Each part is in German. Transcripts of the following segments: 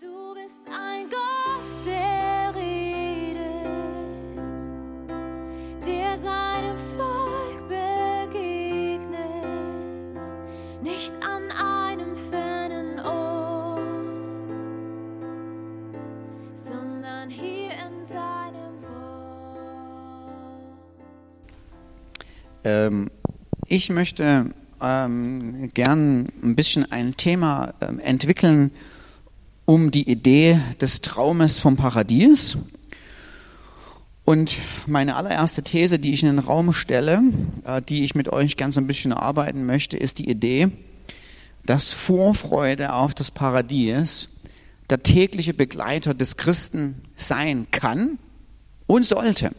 Du bist ein Gott, der redet, der seinem Volk begegnet, nicht an einem fernen Ort, sondern hier in seinem Wort. Ähm, ich möchte ähm, gern ein bisschen ein Thema ähm, entwickeln um die Idee des Traumes vom Paradies. Und meine allererste These, die ich in den Raum stelle, äh, die ich mit euch ganz ein bisschen erarbeiten möchte, ist die Idee, dass Vorfreude auf das Paradies der tägliche Begleiter des Christen sein kann und sollte.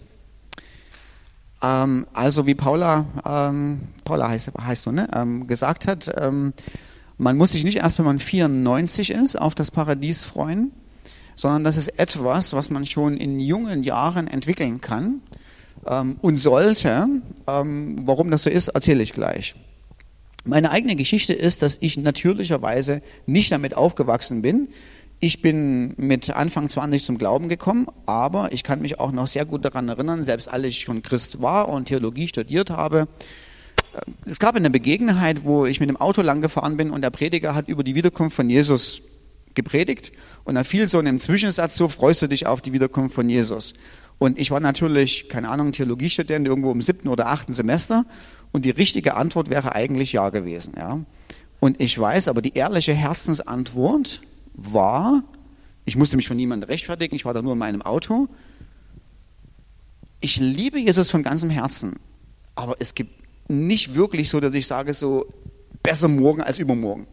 Ähm, also wie Paula, ähm, Paula heißt, heißt du, ne, ähm, gesagt hat, man muss sich nicht erst, wenn man 94 ist, auf das Paradies freuen, sondern das ist etwas, was man schon in jungen Jahren entwickeln kann ähm, und sollte. Ähm, warum das so ist, erzähle ich gleich. Meine eigene Geschichte ist, dass ich natürlicherweise nicht damit aufgewachsen bin. Ich bin mit Anfang 20 zum Glauben gekommen, aber ich kann mich auch noch sehr gut daran erinnern, selbst als ich schon Christ war und Theologie studiert habe, es gab eine Begegnung, wo ich mit dem Auto lang gefahren bin und der Prediger hat über die Wiederkunft von Jesus gepredigt und da fiel so in einem Zwischensatz so, freust du dich auf die Wiederkunft von Jesus? Und ich war natürlich, keine Ahnung, Theologiestudent irgendwo im siebten oder achten Semester und die richtige Antwort wäre eigentlich ja gewesen, ja. Und ich weiß, aber die ehrliche Herzensantwort war, ich musste mich von niemandem rechtfertigen, ich war da nur in meinem Auto. Ich liebe Jesus von ganzem Herzen, aber es gibt nicht wirklich so, dass ich sage, so besser morgen als übermorgen.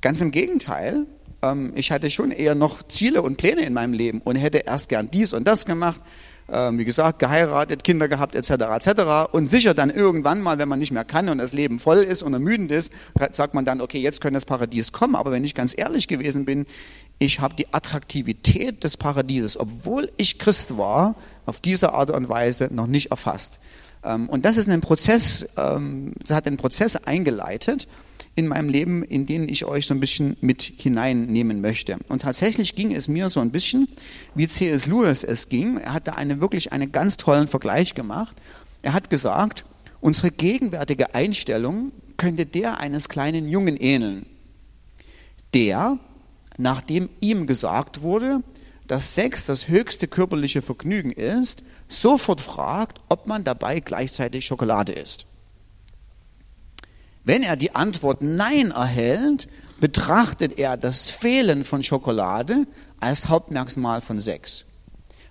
Ganz im Gegenteil, ähm, ich hatte schon eher noch Ziele und Pläne in meinem Leben und hätte erst gern dies und das gemacht, ähm, wie gesagt, geheiratet, Kinder gehabt, etc., etc. Und sicher dann irgendwann mal, wenn man nicht mehr kann und das Leben voll ist und ermüdend ist, sagt man dann, okay, jetzt könnte das Paradies kommen. Aber wenn ich ganz ehrlich gewesen bin, ich habe die Attraktivität des Paradieses, obwohl ich Christ war, auf diese Art und Weise noch nicht erfasst. Ähm, und das ist ein Prozess, ähm, das hat einen Prozess eingeleitet in meinem Leben, in den ich euch so ein bisschen mit hineinnehmen möchte. Und tatsächlich ging es mir so ein bisschen, wie C.S. Lewis es ging. Er hat da eine, wirklich einen ganz tollen Vergleich gemacht. Er hat gesagt, unsere gegenwärtige Einstellung könnte der eines kleinen Jungen ähneln, der, nachdem ihm gesagt wurde, dass Sex das höchste körperliche Vergnügen ist, sofort fragt, ob man dabei gleichzeitig Schokolade isst. Wenn er die Antwort Nein erhält, betrachtet er das Fehlen von Schokolade als Hauptmerkmal von Sex.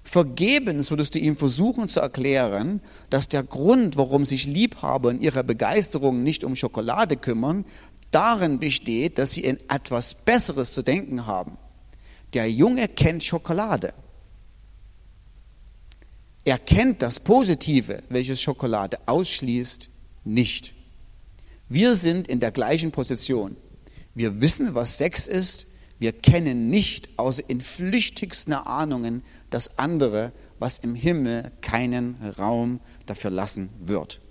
Vergebens würdest du ihm versuchen zu erklären, dass der Grund, warum sich Liebhaber in ihrer Begeisterung nicht um Schokolade kümmern, darin besteht, dass sie in etwas Besseres zu denken haben. Der Junge kennt Schokolade. Er kennt das Positive, welches Schokolade ausschließt, nicht. Wir sind in der gleichen Position. Wir wissen, was Sex ist. Wir kennen nicht, außer in flüchtigsten Ahnungen, das andere, was im Himmel keinen Raum dafür lassen wird.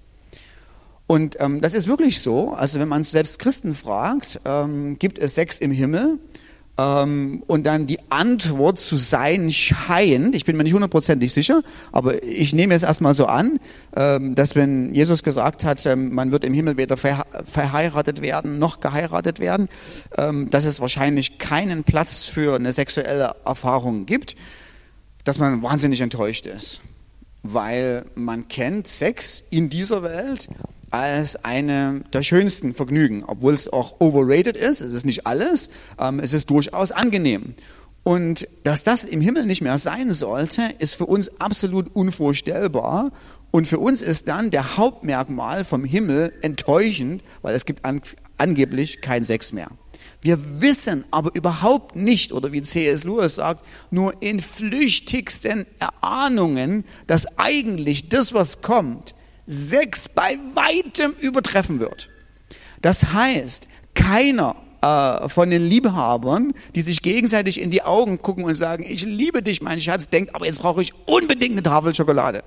Und ähm, das ist wirklich so. Also wenn man selbst Christen fragt, ähm, gibt es Sex im Himmel? Ähm, und dann die Antwort zu sein scheint, ich bin mir nicht hundertprozentig sicher, aber ich nehme es erstmal so an, ähm, dass wenn Jesus gesagt hat, ähm, man wird im Himmel weder verheiratet werden noch geheiratet werden, dass es wahrscheinlich keinen Platz für eine sexuelle Erfahrung gibt, dass man wahnsinnig enttäuscht ist, weil man kennt Sex in dieser Welt als eine der schönsten Vergnügen, obwohl es auch overrated ist. Es ist nicht alles, ähm, es ist durchaus angenehm. Und dass das im Himmel nicht mehr sein sollte, ist für uns absolut unvorstellbar. Und für uns ist dann der Hauptmerkmal vom Himmel enttäuschend, weil es gibt an, angeblich kein Sex mehr. Wir wissen aber überhaupt nicht, oder wie C.S. Lewis sagt, nur in flüchtigsten Erahnungen, dass eigentlich das, was kommt, sechs bei weitem übertreffen wird. Das heißt, keiner äh, von den Liebhabern, die sich gegenseitig in die Augen gucken und sagen, ich liebe dich, mein Schatz, denkt, aber jetzt brauche ich unbedingt eine Tafel Schokolade.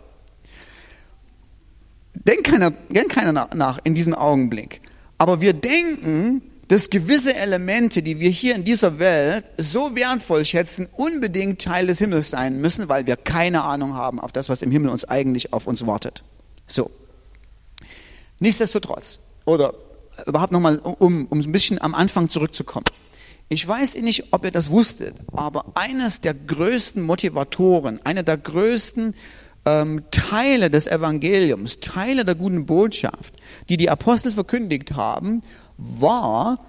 Denkt keiner, denkt keiner nach in diesem Augenblick. Aber wir denken, dass gewisse Elemente, die wir hier in dieser Welt so wertvoll schätzen, unbedingt Teil des Himmels sein müssen, weil wir keine Ahnung haben auf das, was im Himmel uns eigentlich auf uns wartet. So. Nichtsdestotrotz, oder überhaupt nochmal, um, um ein bisschen am Anfang zurückzukommen. Ich weiß nicht, ob ihr das wusstet, aber eines der größten Motivatoren, einer der größten ähm, Teile des Evangeliums, Teile der guten Botschaft, die die Apostel verkündigt haben, war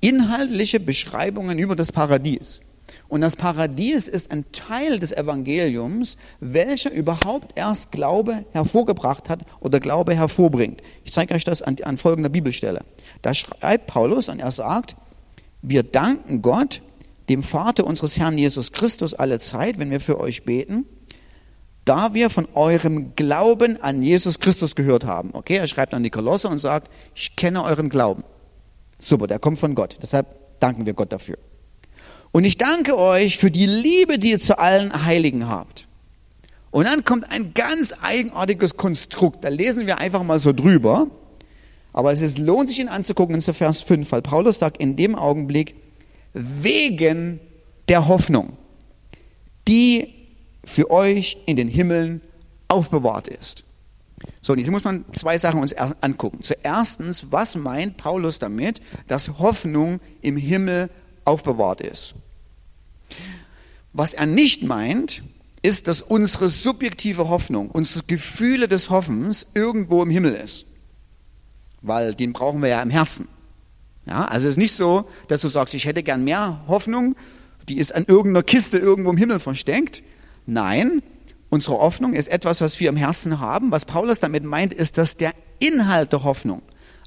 inhaltliche Beschreibungen über das Paradies. Und das Paradies ist ein Teil des Evangeliums, welcher überhaupt erst Glaube hervorgebracht hat oder Glaube hervorbringt. Ich zeige euch das an, an folgender Bibelstelle. Da schreibt Paulus und er sagt, wir danken Gott, dem Vater unseres Herrn Jesus Christus, alle Zeit, wenn wir für euch beten, da wir von eurem Glauben an Jesus Christus gehört haben. Okay, er schreibt an die Kolosse und sagt, ich kenne euren Glauben. Super, der kommt von Gott. Deshalb danken wir Gott dafür. Und ich danke euch für die Liebe, die ihr zu allen Heiligen habt. Und dann kommt ein ganz eigenartiges Konstrukt. Da lesen wir einfach mal so drüber. Aber es ist, lohnt sich ihn anzugucken in Vers 5, weil Paulus sagt in dem Augenblick, wegen der Hoffnung, die für euch in den Himmeln aufbewahrt ist. So, und jetzt muss man zwei Sachen uns angucken. Zuerstens, was meint Paulus damit, dass Hoffnung im Himmel aufbewahrt ist? Was er nicht meint, ist, dass unsere subjektive Hoffnung, unsere Gefühle des Hoffens irgendwo im Himmel ist. Weil den brauchen wir ja im Herzen. Ja, also es ist nicht so, dass du sagst, ich hätte gern mehr Hoffnung, die ist an irgendeiner Kiste irgendwo im Himmel versteckt. Nein, Unsere Hoffnung ist etwas, was wir im Herzen haben. Was Paulus damit meint, ist, dass der Inhalt der Hoffnung,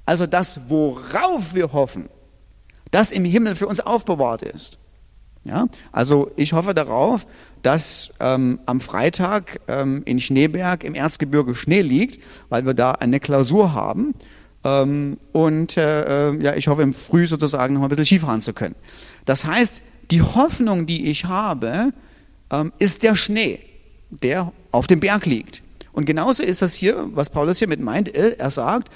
also das, worauf wir hoffen, das im Himmel für uns aufbewahrt ist. Ja, also ich hoffe darauf, dass ähm, am Freitag ähm, in Schneeberg im Erzgebirge Schnee liegt, weil wir da eine Klausur haben. Ähm, und äh, äh ja, ich hoffe im Früh sozusagen noch ein bisschen Skifahren zu können. Das heißt, die Hoffnung, die ich habe, ähm, ist der Schnee der auf dem Berg liegt. Und genauso ist das hier, was Paulus hier mit meint. Er sagt,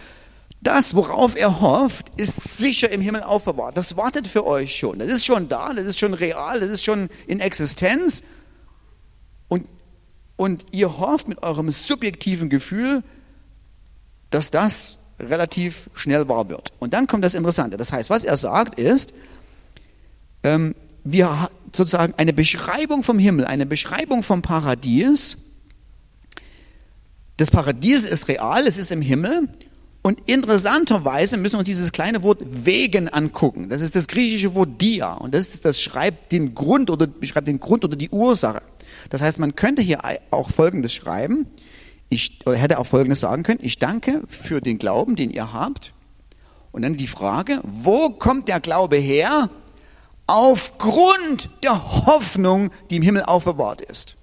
das, worauf er hofft, ist sicher im Himmel aufbewahrt. Das wartet für euch schon. Das ist schon da, das ist schon real, das ist schon in Existenz. Und, und ihr hofft mit eurem subjektiven Gefühl, dass das relativ schnell wahr wird. Und dann kommt das Interessante. Das heißt, was er sagt ist, ähm, wir sozusagen eine Beschreibung vom Himmel, eine Beschreibung vom Paradies. Das Paradies ist real, es ist im Himmel. Und interessanterweise müssen wir uns dieses kleine Wort wegen angucken. Das ist das griechische Wort dia. Und das, das schreibt den Grund oder beschreibt den Grund oder die Ursache. Das heißt, man könnte hier auch Folgendes schreiben. Ich oder hätte auch Folgendes sagen können. Ich danke für den Glauben, den ihr habt. Und dann die Frage, wo kommt der Glaube her? aufgrund der Hoffnung, die im Himmel aufbewahrt ist.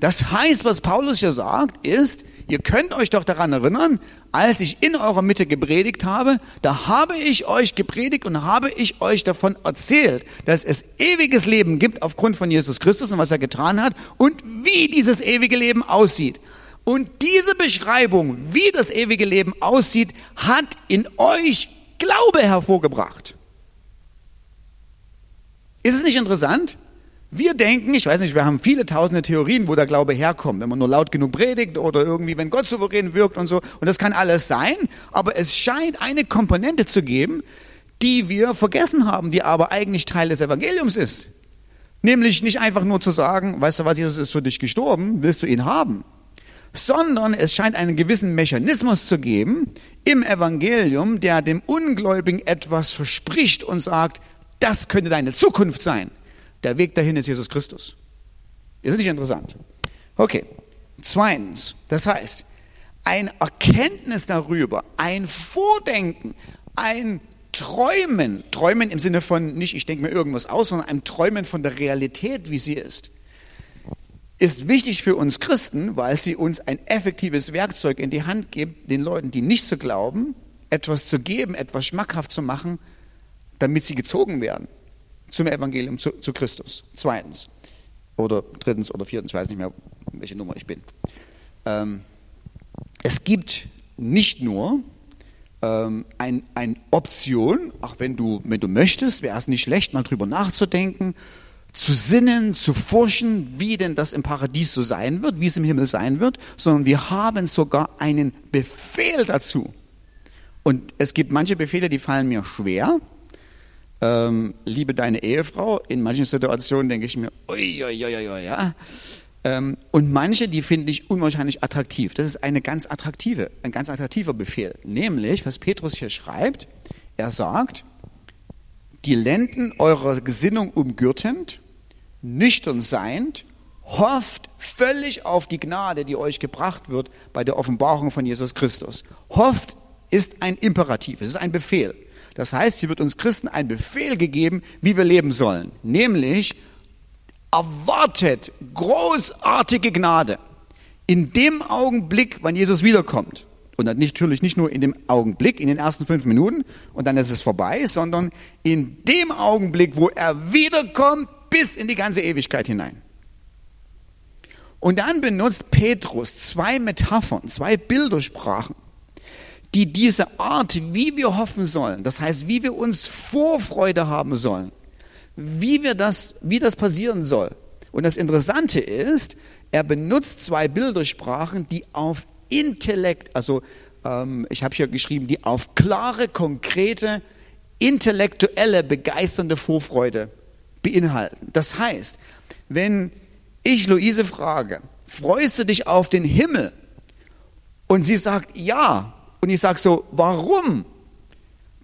Das heißt, was Paulus hier sagt, ist, ihr könnt euch doch daran erinnern, als ich in eurer Mitte gepredigt habe, da habe ich euch gepredigt und habe ich euch davon erzählt, dass es ewiges Leben gibt aufgrund von Jesus Christus und was er getan hat und wie dieses ewige Leben aussieht. Und diese Beschreibung, wie das ewige Leben aussieht, hat in euch Glaube hervorgebracht. Ist es nicht interessant? Wir denken, ich weiß nicht, wir haben viele tausende Theorien, wo der Glaube herkommt, wenn man nur laut genug predigt oder irgendwie, wenn Gott souverän wirkt und so. Und das kann alles sein, aber es scheint eine Komponente zu geben, die wir vergessen haben, die aber eigentlich Teil des Evangeliums ist. Nämlich nicht einfach nur zu sagen, weißt du was, Jesus ist für dich gestorben, willst du ihn haben? Sondern es scheint einen gewissen Mechanismus zu geben im Evangelium, der dem Ungläubigen etwas verspricht und sagt, das könnte deine Zukunft sein. Der Weg dahin ist Jesus Christus. Ist nicht interessant? Okay. Zweitens, das heißt, ein Erkenntnis darüber, ein Vordenken, ein Träumen, Träumen im Sinne von nicht, ich denke mir irgendwas aus, sondern ein Träumen von der Realität, wie sie ist, ist wichtig für uns Christen, weil sie uns ein effektives Werkzeug in die Hand gibt, den Leuten, die nicht zu glauben, etwas zu geben, etwas schmackhaft zu machen, damit sie gezogen werden zum Evangelium, zu, zu Christus. Zweitens. Oder drittens oder viertens, ich weiß nicht mehr, welche Nummer ich bin. Ähm, es gibt nicht nur ähm, ein, eine Option, auch wenn du, wenn du möchtest, wäre es nicht schlecht, mal drüber nachzudenken, zu sinnen, zu forschen, wie denn das im Paradies so sein wird, wie es im Himmel sein wird, sondern wir haben sogar einen Befehl dazu. Und es gibt manche Befehle, die fallen mir schwer. Ähm, liebe deine Ehefrau. In manchen Situationen denke ich mir, ui, ui, ui, ui, ja. Ähm, und manche, die finde ich unwahrscheinlich attraktiv. Das ist eine ganz attraktive, ein ganz attraktiver Befehl. Nämlich, was Petrus hier schreibt, er sagt, die Lenden eurer Gesinnung umgürtend, nüchtern seiend, hofft völlig auf die Gnade, die euch gebracht wird bei der Offenbarung von Jesus Christus. Hofft ist ein Imperativ, es ist ein Befehl. Das heißt, hier wird uns Christen ein Befehl gegeben, wie wir leben sollen. Nämlich, erwartet großartige Gnade in dem Augenblick, wann Jesus wiederkommt. Und natürlich nicht nur in dem Augenblick, in den ersten fünf Minuten und dann ist es vorbei, sondern in dem Augenblick, wo er wiederkommt, bis in die ganze Ewigkeit hinein. Und dann benutzt Petrus zwei Metaphern, zwei Bildersprachen, die diese Art, wie wir hoffen sollen, das heißt, wie wir uns Vorfreude haben sollen, wie, wir das, wie das passieren soll. Und das Interessante ist, er benutzt zwei Bildersprachen, die auf Intellekt, also ähm, ich habe hier geschrieben, die auf klare, konkrete, intellektuelle, begeisternde Vorfreude beinhalten. Das heißt, wenn ich Luise frage, freust du dich auf den Himmel? Und sie sagt ja. Und ich sage so, warum?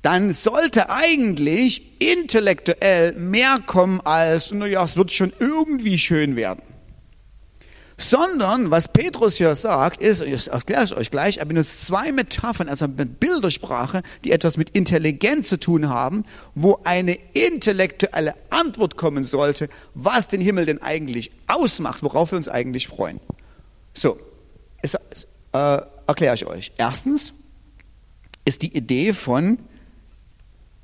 dann sollte eigentlich intellektuell mehr kommen als, naja, es wird schon irgendwie schön werden. Sondern, was Petrus hier sagt, ist, ich erkläre es euch gleich, er benutzt zwei Metaphern, also mit Bildersprache, die etwas mit Intelligenz zu tun haben, wo eine intellektuelle Antwort kommen sollte, was den Himmel denn eigentlich ausmacht, worauf wir uns eigentlich freuen. So, es, äh, erkläre ich euch. Erstens ist die Idee von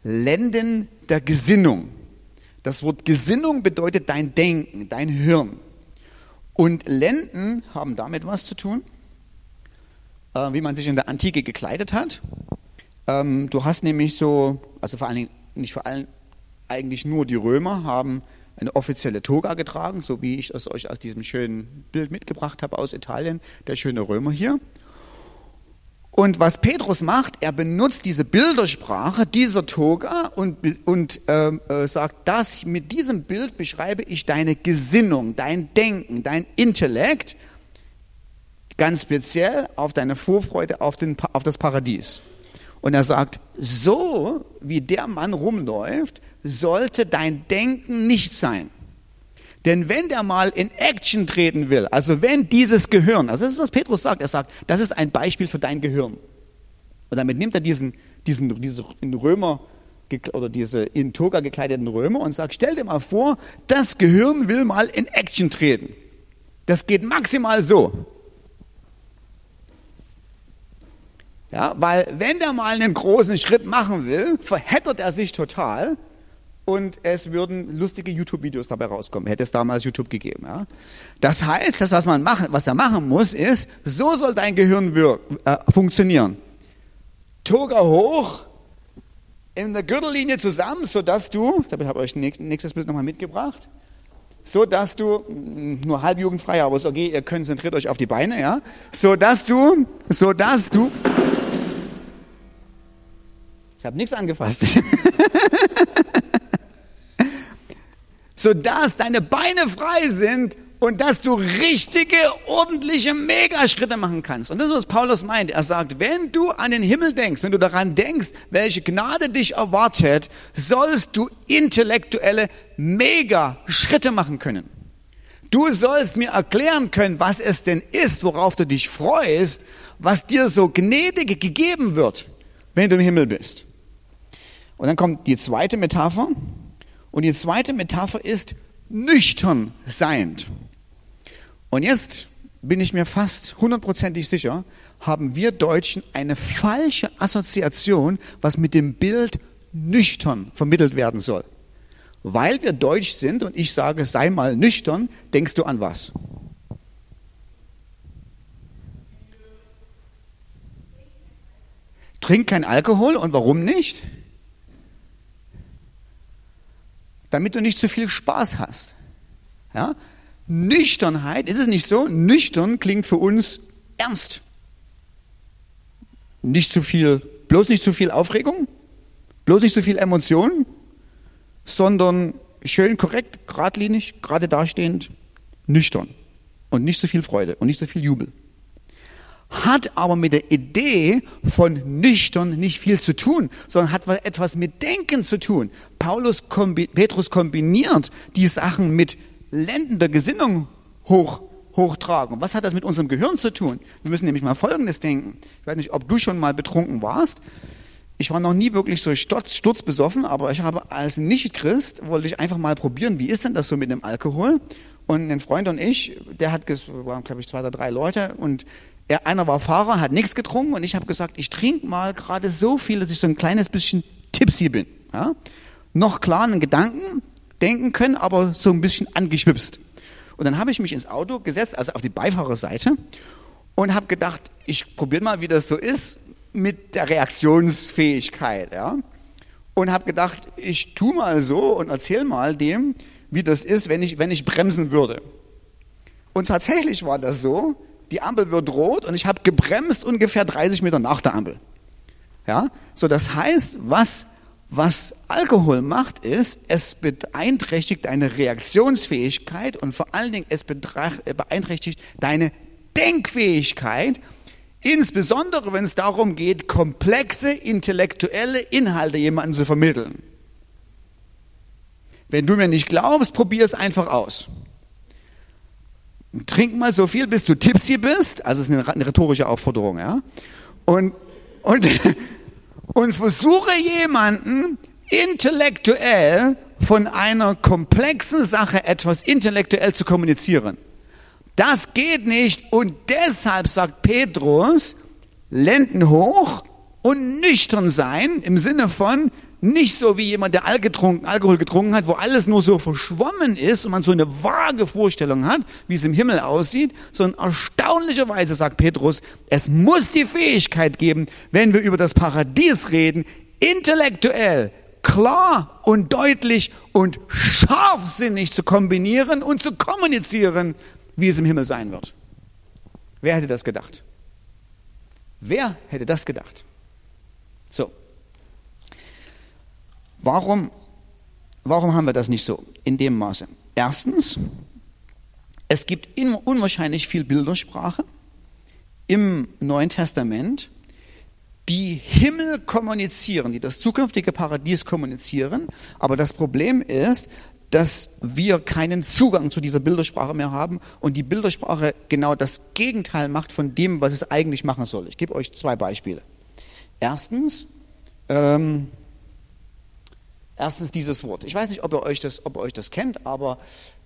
Lenden der Gesinnung. Das Wort Gesinnung bedeutet dein Denken, dein Hirn. Und Lenden haben damit was zu tun, äh, wie man sich in der Antike gekleidet hat. Ähm, du hast nämlich so, also vor allen Dingen, nicht vor allem, eigentlich nur die Römer haben eine offizielle Toga getragen, so wie ich es euch aus diesem schönen Bild mitgebracht habe aus Italien, der schöne Römer hier. Und was Petrus macht, er benutzt diese Bildersprache dieser Toga und, und ähm, äh, sagt, dass mit diesem Bild beschreibe ich deine Gesinnung, dein Denken, dein Intellekt, ganz speziell auf deine Vorfreude auf, den, auf das Paradies. Und er sagt, so wie der Mann rumläuft, sollte dein Denken nicht sein. Denn wenn der mal in Action treten will, also wenn dieses Gehirn, also das ist, was Petrus sagt, er sagt, das ist ein Beispiel für dein Gehirn. Und damit nimmt er diesen, diesen, diesen in Römer oder diese in Toga gekleideten Römer und sagt, stell dir mal vor, das Gehirn will mal in Action treten. Das geht maximal so. Ja, weil wenn der mal einen großen Schritt machen will, verheddert er sich total und es würden lustige YouTube-Videos dabei rauskommen. Hätte es damals YouTube gegeben. Ja? Das heißt, das, was, man machen, was er machen muss, ist, so soll dein Gehirn wirken, äh, funktionieren. Toga hoch, in der Gürtellinie zusammen, sodass du, ich glaube, ich habe euch nächstes Bild nochmal mitgebracht, so dass du, mm, nur halb jugendfrei, aber ist okay, ihr konzentriert euch auf die Beine, ja, so dass du, so dass du, ich habe nichts angefasst. sodass deine Beine frei sind und dass du richtige, ordentliche Megaschritte machen kannst. Und das ist, was Paulus meint. Er sagt, wenn du an den Himmel denkst, wenn du daran denkst, welche Gnade dich erwartet, sollst du intellektuelle Megaschritte machen können. Du sollst mir erklären können, was es denn ist, worauf du dich freust, was dir so gnädig gegeben wird, wenn du im Himmel bist. Und dann kommt die zweite Metapher. Und die zweite Metapher ist nüchtern seiend. Und jetzt bin ich mir fast hundertprozentig sicher, haben wir Deutschen eine falsche Assoziation, was mit dem Bild nüchtern vermittelt werden soll. Weil wir deutsch sind und ich sage, sei mal nüchtern, denkst du an was? trink kein Alkohol und warum nicht? Damit du nicht zu viel Spaß hast. Ja? Nüchternheit, ist es nicht so? Nüchtern klingt für uns ernst. Nicht zu viel, bloß nicht zu viel Aufregung, bloß nicht zu viel Emotionen, sondern schön korrekt, geradlinig, gerade dastehend, nüchtern und nicht so viel Freude und nicht so viel Jubel. Hat aber mit der Idee von nüchtern nicht viel zu tun, sondern hat etwas mit Denken zu tun. Paulus, Petrus kombiniert die Sachen mit lendender Gesinnung hoch, hochtragen. Was hat das mit unserem Gehirn zu tun? Wir müssen nämlich mal Folgendes denken. Ich weiß nicht, ob du schon mal betrunken warst. Ich war noch nie wirklich so sturz, sturzbesoffen, aber ich habe als Nicht-Christ, wollte ich einfach mal probieren, wie ist denn das so mit dem Alkohol? Und ein Freund und ich, der hat, waren glaube ich zwei oder drei Leute und er, einer war Fahrer, hat nichts getrunken und ich habe gesagt, ich trinke mal gerade so viel, dass ich so ein kleines bisschen tipsy bin. Ja? Noch klar einen Gedanken denken können, aber so ein bisschen angeschwipst. Und dann habe ich mich ins Auto gesetzt, also auf die Beifahrerseite und habe gedacht, ich probiere mal, wie das so ist mit der Reaktionsfähigkeit. Ja? Und habe gedacht, ich tu mal so und erzähl mal dem, wie das ist, wenn ich, wenn ich bremsen würde. Und tatsächlich war das so, die Ampel wird rot und ich habe gebremst ungefähr 30 Meter nach der Ampel. Ja, so das heißt, was, was Alkohol macht, ist, es beeinträchtigt deine Reaktionsfähigkeit und vor allen Dingen es beeinträchtigt deine Denkfähigkeit, insbesondere wenn es darum geht, komplexe intellektuelle Inhalte jemandem zu vermitteln. Wenn du mir nicht glaubst, probier es einfach aus. Trink mal so viel, bis du tipsy bist. Also es ist eine, rhetorische Aufforderung, ja. Und, und, und versuche jemanden intellektuell von einer komplexen Sache etwas intellektuell zu kommunizieren. Das geht nicht und deshalb sagt Petrus, Lenden hoch und nüchtern sein im Sinne von nicht so wie jemand, der Alkohol getrunken hat, wo alles nur so verschwommen ist und man so eine vage Vorstellung hat, wie es im Himmel aussieht, sondern erstaunlicherweise sagt Petrus, es muss die Fähigkeit geben, wenn wir über das Paradies reden, intellektuell klar und deutlich und scharfsinnig zu kombinieren und zu kommunizieren, wie es im Himmel sein wird. Wer hätte das gedacht? Wer hätte das gedacht? So. Warum, warum haben wir das nicht so in dem Maße? Erstens, es gibt unwahrscheinlich viel Bildersprache im Neuen Testament, die Himmel kommunizieren, die das zukünftige Paradies kommunizieren. Aber das Problem ist, dass wir keinen Zugang zu dieser Bildersprache mehr haben und die Bildersprache genau das Gegenteil macht von dem, was es eigentlich machen soll. Ich gebe euch zwei Beispiele. Erstens, ähm, Erstens dieses Wort. Ich weiß nicht, ob ihr euch das, ob ihr euch das kennt, aber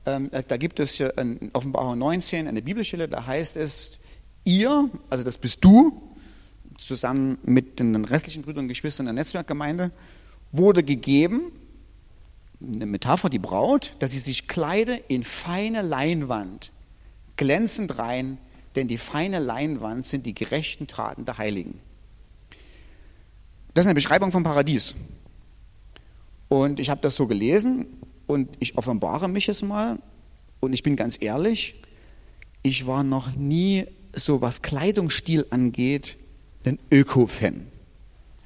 ähm, da gibt es hier in Offenbarung 19 eine Bibelstelle, da heißt es, ihr, also das bist du, zusammen mit den restlichen Brüdern und Geschwistern der Netzwerkgemeinde, wurde gegeben, eine Metapher, die Braut, dass sie sich kleide in feine Leinwand, glänzend rein, denn die feine Leinwand sind die gerechten Taten der Heiligen. Das ist eine Beschreibung vom Paradies. Und ich habe das so gelesen und ich offenbare mich jetzt mal und ich bin ganz ehrlich, ich war noch nie so was Kleidungsstil angeht, ein Öko-Fan.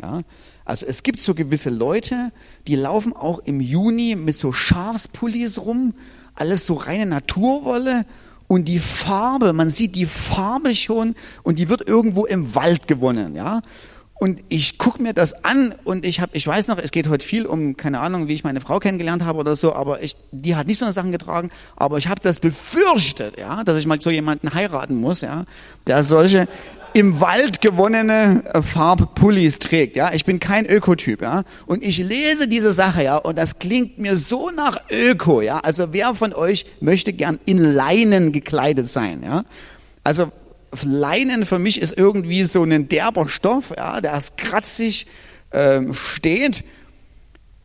Ja? Also es gibt so gewisse Leute, die laufen auch im Juni mit so Schafspullis rum, alles so reine Naturwolle und die Farbe, man sieht die Farbe schon und die wird irgendwo im Wald gewonnen, ja. Und ich gucke mir das an und ich habe, ich weiß noch, es geht heute viel um, keine Ahnung, wie ich meine Frau kennengelernt habe oder so, aber ich, die hat nicht so eine Sachen getragen, aber ich habe das befürchtet, ja, dass ich mal so jemanden heiraten muss, ja, der solche im Wald gewonnene äh, Farbpullis trägt, ja. Ich bin kein Ökotyp, ja. Und ich lese diese Sache, ja, und das klingt mir so nach Öko, ja. Also wer von euch möchte gern in Leinen gekleidet sein, ja? Also Leinen für mich ist irgendwie so ein derber Stoff, ja, der ist kratzig ähm, steht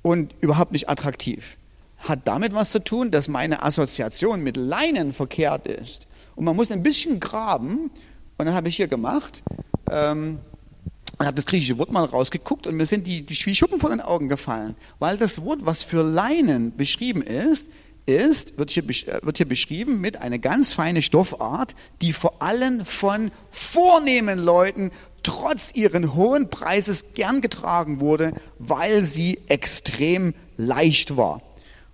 und überhaupt nicht attraktiv. Hat damit was zu tun, dass meine Assoziation mit Leinen verkehrt ist. Und man muss ein bisschen graben, und dann habe ich hier gemacht, ähm, und habe das griechische Wort mal rausgeguckt und mir sind die, die Schuppen vor den Augen gefallen, weil das Wort, was für Leinen beschrieben ist, ist, wird hier, äh, wird hier beschrieben mit einer ganz feine Stoffart, die vor allem von vornehmen Leuten trotz ihren hohen Preises gern getragen wurde, weil sie extrem leicht war.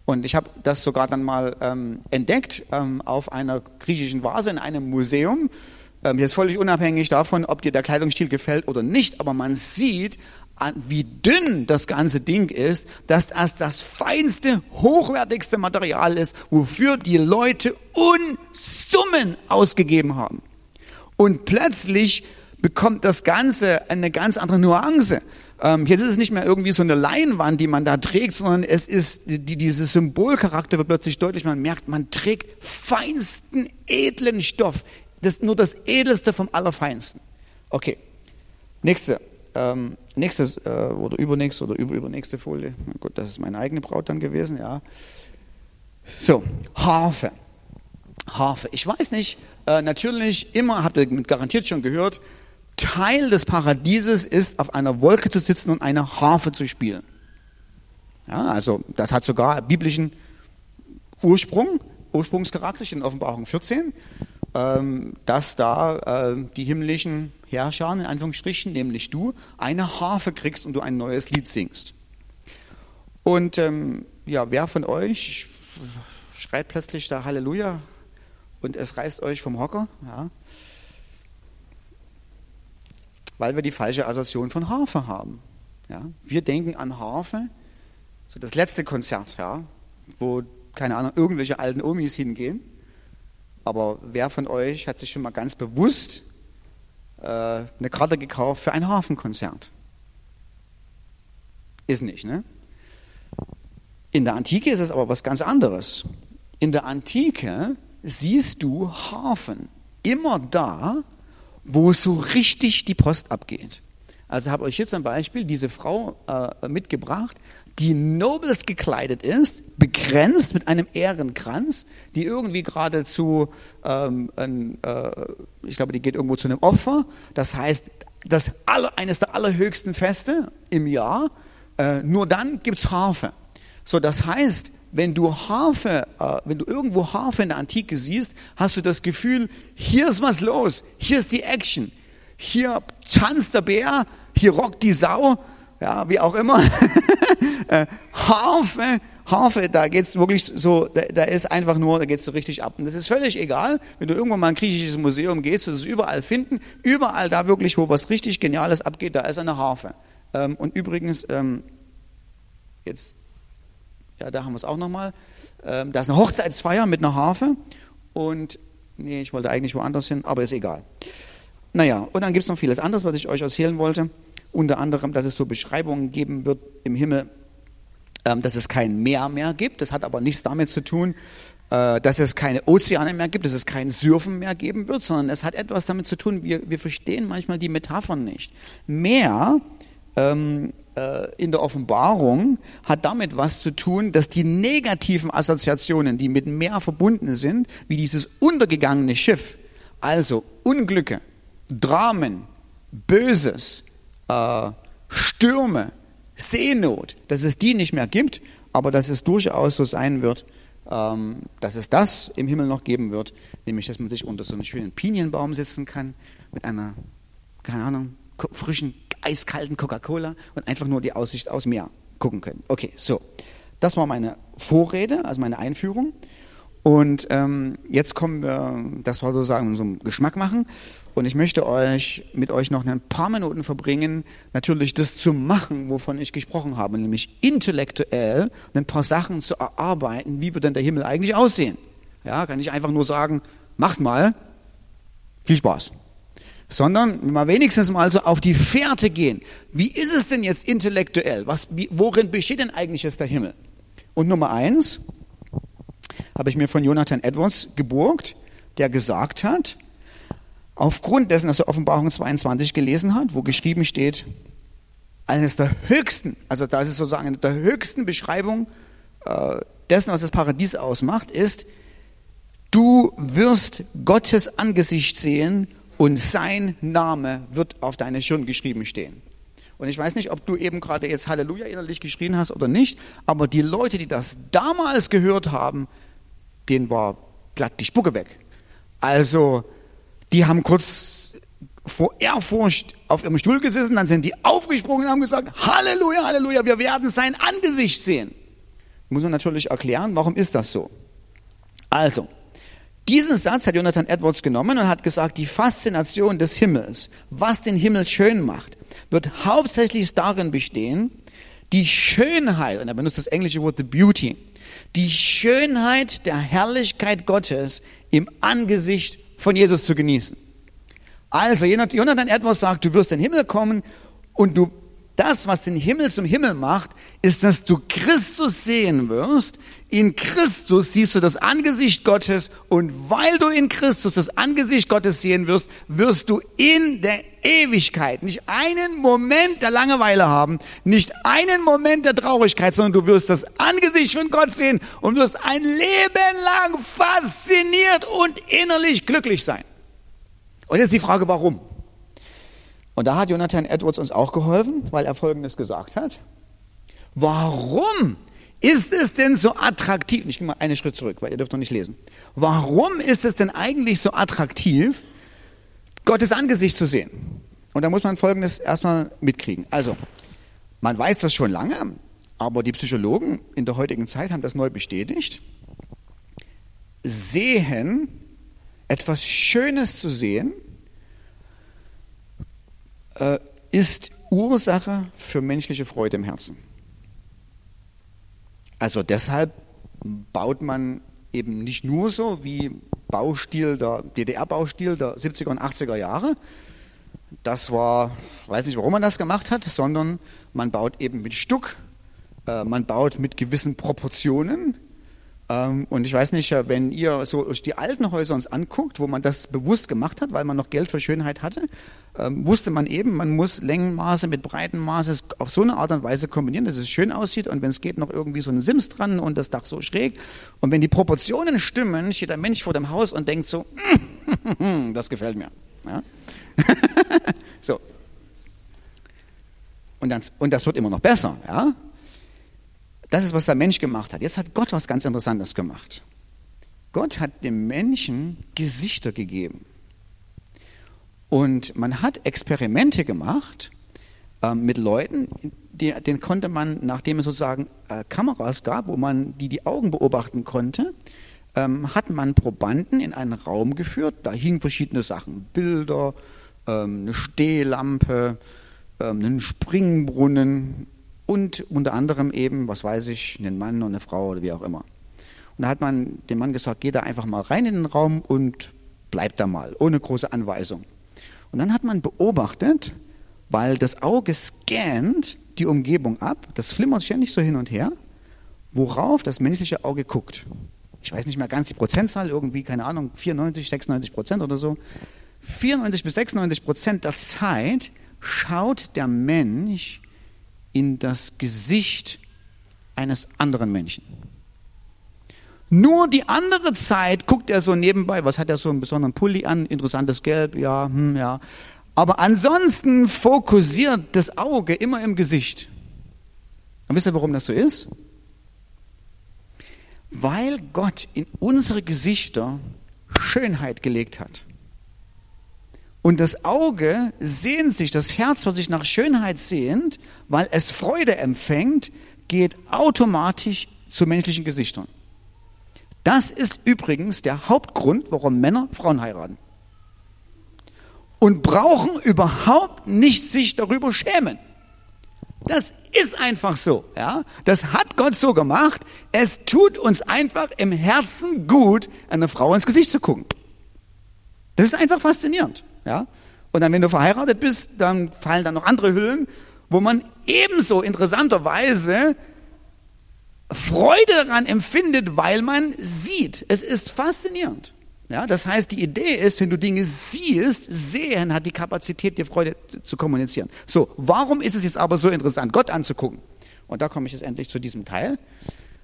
Und ich habe das sogar dann mal ähm, entdeckt ähm, auf einer griechischen Vase in einem Museum. Ähm, jetzt völlig unabhängig davon, ob dir der Kleidungsstil gefällt oder nicht, aber man sieht, wie dünn das ganze Ding ist, dass das das feinste, hochwertigste Material ist, wofür die Leute Unsummen ausgegeben haben. Und plötzlich bekommt das Ganze eine ganz andere Nuance. Ähm, jetzt ist es nicht mehr irgendwie so eine Leinwand, die man da trägt, sondern es ist, die, diese Symbolcharakter wird plötzlich deutlich. Man merkt, man trägt feinsten, edlen Stoff. Das nur das Edelste vom Allerfeinsten. Okay. Nächste. Ähm, nächstes äh, oder übernächste oder überübernächste Folie. Na gut, das ist meine eigene Braut dann gewesen, ja. So, Harfe. Harfe. Ich weiß nicht, äh, natürlich immer, habt ihr garantiert schon gehört, Teil des Paradieses ist, auf einer Wolke zu sitzen und eine Harfe zu spielen. Ja, also das hat sogar biblischen Ursprung, Ursprungscharakter in Offenbarung 14, ähm, dass da äh, die himmlischen Herrscher, in Anführungsstrichen, nämlich du, eine Harfe kriegst und du ein neues Lied singst. Und ähm, ja, wer von euch schreit plötzlich da Halleluja und es reißt euch vom Hocker? Ja weil wir die falsche Assoziation von Harfe haben. Ja? Wir denken an Harfe, so das letzte Konzert, ja, wo, keine Ahnung, irgendwelche alten Omis hingehen. Aber wer von euch hat sich schon mal ganz bewusst äh, eine Karte gekauft für ein Hafenkonzert? Ist nicht, ne? In der Antike ist es aber was ganz anderes. In der Antike siehst du Hafen immer da, wo so richtig die Post abgeht. Also habe euch hier zum Beispiel diese Frau äh, mitgebracht, die nobelst gekleidet ist, begrenzt mit einem Ehrenkranz, die irgendwie geradezu, ähm, ein, äh, ich glaube, die geht irgendwo zu einem Opfer. Das heißt, das aller, eines der allerhöchsten Feste im Jahr. Äh, nur dann gibt's Harfe. So, das heißt, wenn du Harfe, äh, wenn du irgendwo Harfe in der Antike siehst, hast du das Gefühl, hier ist was los, hier ist die Action, hier tanzt der Bär, hier rockt die Sau, ja, wie auch immer. äh, Harfe, Harfe, da geht's wirklich so, da, da ist einfach nur, da geht's so richtig ab. Und das ist völlig egal, wenn du irgendwo mal ein griechisches Museum gehst, wirst du es überall finden. Überall da wirklich, wo was richtig Geniales abgeht, da ist eine Harfe. Ähm, und übrigens, ähm, jetzt ja, da haben wir es auch nochmal. Ähm, da ist eine Hochzeitsfeier mit einer Harfe. Und, nee, ich wollte eigentlich woanders hin, aber ist egal. Naja, und dann gibt es noch vieles anderes, was ich euch erzählen wollte. Unter anderem, dass es so Beschreibungen geben wird im Himmel, dass es kein Meer mehr gibt. Das hat aber nichts damit zu tun, äh, dass es keine Ozeane mehr gibt, dass es kein Surfen mehr geben wird, sondern es hat etwas damit zu tun, wir, wir verstehen manchmal die Metaphern nicht. Meer ähm, äh, in der Offenbarung hat damit was zu tun, dass die negativen Assoziationen, die mit Meer verbunden sind, wie dieses untergegangene Schiff, also Unglücke, Dramen, Böses, äh, Stürme, Seenot, dass es die nicht mehr gibt, aber dass es durchaus so sein wird, ähm, dass es das im Himmel noch geben wird, nämlich dass man sich unter so einem schönen Pinienbaum sitzen kann mit einer, keine Ahnung, frischen eiskalten Coca-Cola und einfach nur die Aussicht aus Meer gucken können. Okay, so. Das war meine Vorrede, also meine Einführung. Und ähm, jetzt kommen wir, das war sozusagen so Geschmack machen. Und ich möchte euch mit euch noch ein paar Minuten verbringen, natürlich das zu machen, wovon ich gesprochen habe, nämlich intellektuell ein paar Sachen zu erarbeiten, wie wird denn der Himmel eigentlich aussehen. Ja, kann ich einfach nur sagen, macht mal, viel Spaß sondern mal wenigstens mal so auf die Fährte gehen. Wie ist es denn jetzt intellektuell? Was, wie, worin besteht denn eigentlich jetzt der Himmel? Und Nummer eins habe ich mir von Jonathan Edwards geborgt, der gesagt hat, aufgrund dessen, dass er Offenbarung 22 gelesen hat, wo geschrieben steht, eines der höchsten, also das ist sozusagen eine der höchsten Beschreibung äh, dessen, was das Paradies ausmacht, ist, du wirst Gottes Angesicht sehen und sein Name wird auf deine Stirn geschrieben stehen. Und ich weiß nicht, ob du eben gerade jetzt Halleluja innerlich geschrien hast oder nicht, aber die Leute, die das damals gehört haben, denen war glatt die Spucke weg. Also, die haben kurz vor Ehrfurcht auf ihrem Stuhl gesessen, dann sind die aufgesprungen und haben gesagt, Halleluja, Halleluja, wir werden sein Angesicht sehen. Muss man natürlich erklären, warum ist das so? Also, diesen Satz hat Jonathan Edwards genommen und hat gesagt, die Faszination des Himmels, was den Himmel schön macht, wird hauptsächlich darin bestehen, die Schönheit, und er benutzt das englische Wort the beauty, die Schönheit der Herrlichkeit Gottes im Angesicht von Jesus zu genießen. Also, Jonathan Edwards sagt, du wirst in den Himmel kommen und du das, was den Himmel zum Himmel macht, ist, dass du Christus sehen wirst. In Christus siehst du das Angesicht Gottes und weil du in Christus das Angesicht Gottes sehen wirst, wirst du in der Ewigkeit nicht einen Moment der Langeweile haben, nicht einen Moment der Traurigkeit, sondern du wirst das Angesicht von Gott sehen und wirst ein Leben lang fasziniert und innerlich glücklich sein. Und jetzt die Frage, warum? Und da hat Jonathan Edwards uns auch geholfen, weil er Folgendes gesagt hat. Warum ist es denn so attraktiv? Ich gehe mal einen Schritt zurück, weil ihr dürft noch nicht lesen. Warum ist es denn eigentlich so attraktiv, Gottes Angesicht zu sehen? Und da muss man Folgendes erstmal mitkriegen. Also, man weiß das schon lange, aber die Psychologen in der heutigen Zeit haben das neu bestätigt. Sehen, etwas Schönes zu sehen, äh, ist Ursache für menschliche Freude im Herzen. Also deshalb baut man eben nicht nur so wie Baustil der DDR-Baustil der 70er und 80er Jahre. Das war, weiß nicht, warum man das gemacht hat, sondern man baut eben mit Stuck, äh, man baut mit gewissen Proportionen, und ich weiß nicht, wenn ihr so die alten Häuser uns anguckt, wo man das bewusst gemacht hat, weil man noch Geld für Schönheit hatte, ähm, wusste man eben, man muss Längenmaße mit Breitenmaße auf so eine Art und Weise kombinieren, dass es schön aussieht und wenn es geht, noch irgendwie so ein Sims dran und das Dach so schräg. Und wenn die Proportionen stimmen, steht der Mensch vor dem Haus und denkt so, das gefällt mir. Ja? so. Und, dann, und das wird immer noch besser. Ja? Das ist, was der Mensch gemacht hat. Jetzt hat Gott was ganz Interessantes gemacht. Gott hat dem Menschen Gesichter gegeben. Und man hat Experimente gemacht äh, mit Leuten, die, denen konnte man, nachdem es sozusagen äh, Kameras gab, wo man die die Augen beobachten konnte, ähm, hat man Probanden in einen Raum geführt. Da hingen verschiedene Sachen, Bilder, ähm, eine Stehlampe, ähm, einen Springbrunnen, und unter anderem eben, was weiß ich, einen Mann und eine Frau oder wie auch immer. Und da hat man dem Mann gesagt, geh da einfach mal rein in den Raum und bleib da mal, ohne große Anweisung. Und dann hat man beobachtet, weil das Auge scannt die Umgebung ab, das flimmert ständig so hin und her, worauf das menschliche Auge guckt. Ich weiß nicht mehr ganz die Prozentzahl, irgendwie, keine Ahnung, 94, 96 Prozent oder so. 94 bis 96 Prozent der Zeit schaut der Mensch in das Gesicht eines anderen Menschen. Nur die andere Zeit guckt er so nebenbei, was hat er so einen besonderen Pulli an, interessantes Gelb, ja, hm, ja. Aber ansonsten fokussiert das Auge immer im Gesicht. Und wisst ihr, warum das so ist? Weil Gott in unsere Gesichter Schönheit gelegt hat. Und das Auge sehnt sich, das Herz, was sich nach Schönheit sehnt, weil es Freude empfängt, geht automatisch zu menschlichen Gesichtern. Das ist übrigens der Hauptgrund, warum Männer Frauen heiraten. Und brauchen überhaupt nicht sich darüber schämen. Das ist einfach so, ja. Das hat Gott so gemacht. Es tut uns einfach im Herzen gut, einer Frau ins Gesicht zu gucken. Das ist einfach faszinierend. Ja? Und dann, wenn du verheiratet bist, dann fallen dann noch andere Hüllen, wo man ebenso interessanterweise Freude daran empfindet, weil man sieht. Es ist faszinierend. Ja, das heißt, die Idee ist, wenn du Dinge siehst, sehen hat die Kapazität, dir Freude zu kommunizieren. So, warum ist es jetzt aber so interessant, Gott anzugucken? Und da komme ich jetzt endlich zu diesem Teil.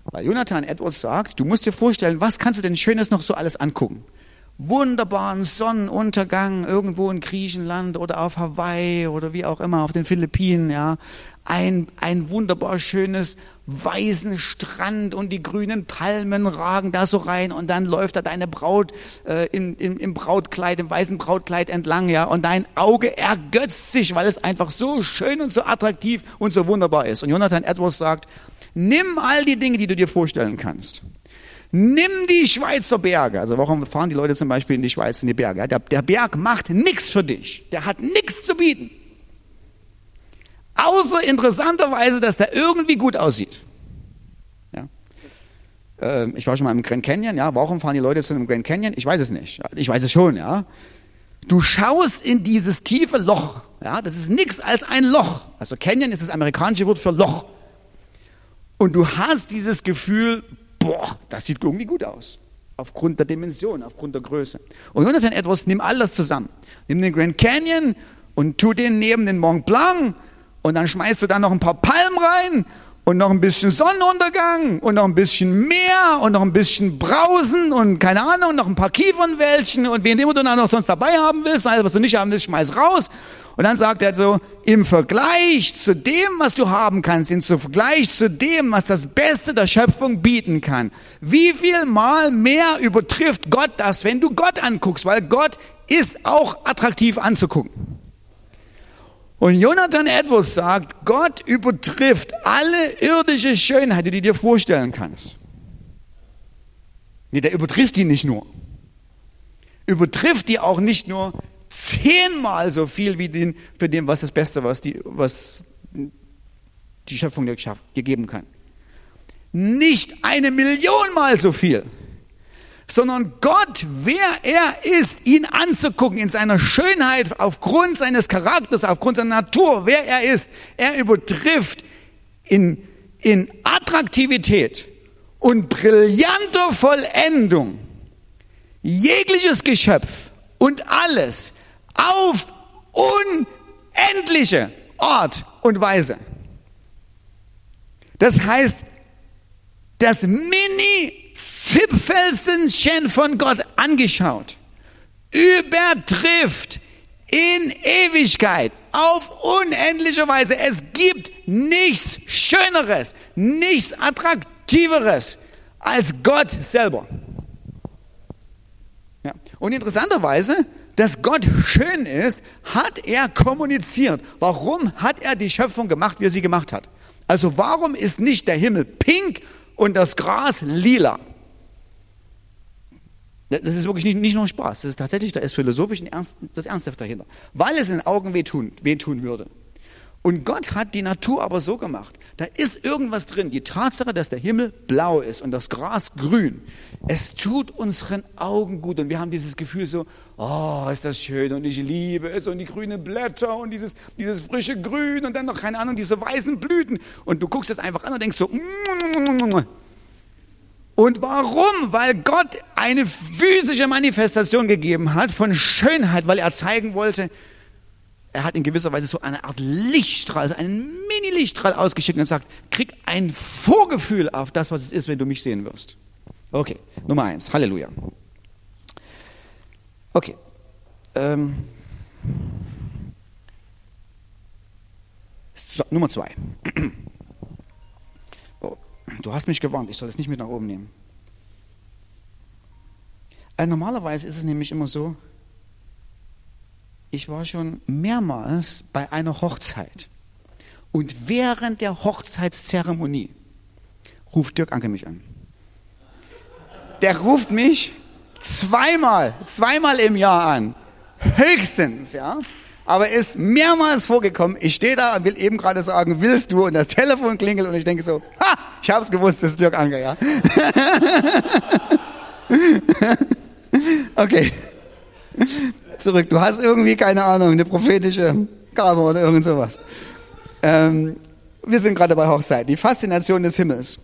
Weil Jonathan Edwards sagt, du musst dir vorstellen, was kannst du denn Schönes noch so alles angucken? Wunderbaren Sonnenuntergang irgendwo in Griechenland oder auf Hawaii oder wie auch immer auf den Philippinen, ja. Ein, ein wunderbar schönes weißen Strand und die grünen Palmen ragen da so rein und dann läuft da deine Braut äh, in, in, im Brautkleid, im weißen Brautkleid entlang, ja. Und dein Auge ergötzt sich, weil es einfach so schön und so attraktiv und so wunderbar ist. Und Jonathan Edwards sagt, nimm all die Dinge, die du dir vorstellen kannst Nimm die Schweizer Berge. Also warum fahren die Leute zum Beispiel in die Schweiz in die Berge? Der, der Berg macht nichts für dich. Der hat nichts zu bieten. Außer interessanterweise, dass der irgendwie gut aussieht. Ja. Ähm, ich war schon mal im Grand Canyon. Ja, warum fahren die Leute zu einem Grand Canyon? Ich weiß es nicht. Ich weiß es schon. Ja. Du schaust in dieses tiefe Loch. Ja, das ist nichts als ein Loch. Also Canyon ist das amerikanische Wort für Loch. Und du hast dieses Gefühl, boah, das sieht irgendwie gut aus. Aufgrund der Dimension, aufgrund der Größe. Und Jonathan Edwards, nimm alles zusammen. Nimm den Grand Canyon und tu den neben den Mont Blanc und dann schmeißt du da noch ein paar Palmen rein und noch ein bisschen Sonnenuntergang und noch ein bisschen Meer und noch ein bisschen Brausen und keine Ahnung, noch ein paar Kiefernwäldchen und wen immer du dann noch sonst dabei haben willst, alles was du nicht haben willst, schmeiß raus und dann sagt er so, im Vergleich zu dem, was du haben kannst, im Vergleich zu dem, was das Beste der Schöpfung bieten kann, wie viel mal mehr übertrifft Gott das, wenn du Gott anguckst, weil Gott ist auch attraktiv anzugucken. Und Jonathan Edwards sagt, Gott übertrifft alle irdische Schönheit, die du dir vorstellen kannst. Nee, der übertrifft die nicht nur. Übertrifft die auch nicht nur zehnmal so viel wie den, für dem, was das Beste, was die, was die Schöpfung dir, dir geben kann. Nicht eine Million Mal so viel, sondern Gott, wer er ist, ihn anzugucken in seiner Schönheit, aufgrund seines Charakters, aufgrund seiner Natur, wer er ist, er übertrifft in, in Attraktivität und brillanter Vollendung jegliches Geschöpf und alles, auf unendliche Art und Weise. Das heißt, das Mini-Zipfelstenchen von Gott angeschaut übertrifft in Ewigkeit auf unendliche Weise. Es gibt nichts Schöneres, nichts Attraktiveres als Gott selber. Ja. Und interessanterweise dass Gott schön ist, hat er kommuniziert. Warum hat er die Schöpfung gemacht, wie er sie gemacht hat? Also warum ist nicht der Himmel pink und das Gras lila? Das ist wirklich nicht, nicht nur Spaß, das ist tatsächlich, da ist philosophisch das Ernsthaft dahinter. Weil es in den Augen wehtun, wehtun würde. Und Gott hat die Natur aber so gemacht. Da ist irgendwas drin. Die Tatsache, dass der Himmel blau ist und das Gras grün. Es tut unseren Augen gut. Und wir haben dieses Gefühl so, oh, ist das schön und ich liebe es und die grünen Blätter und dieses, dieses frische Grün und dann noch, keine Ahnung, diese weißen Blüten. Und du guckst es einfach an und denkst so, und warum? Weil Gott eine physische Manifestation gegeben hat von Schönheit, weil er zeigen wollte, er hat in gewisser Weise so eine Art Lichtstrahl, also einen Mini-Lichtstrahl ausgeschickt und sagt, krieg ein Vorgefühl auf das, was es ist, wenn du mich sehen wirst. Okay, Nummer eins, Halleluja. Okay, ähm, Nummer zwei. Du hast mich gewarnt, ich soll es nicht mit nach oben nehmen. Also normalerweise ist es nämlich immer so, ich war schon mehrmals bei einer Hochzeit. Und während der Hochzeitszeremonie ruft Dirk Anke mich an. Der ruft mich zweimal, zweimal im Jahr an. Höchstens, ja. Aber ist mehrmals vorgekommen. Ich stehe da und will eben gerade sagen, willst du? Und das Telefon klingelt und ich denke so, ha, ich hab's gewusst, das ist Dirk Anke, ja. okay zurück. Du hast irgendwie, keine Ahnung, eine prophetische Gabe oder irgend sowas. Ähm, wir sind gerade bei Hochzeit. Die Faszination des Himmels.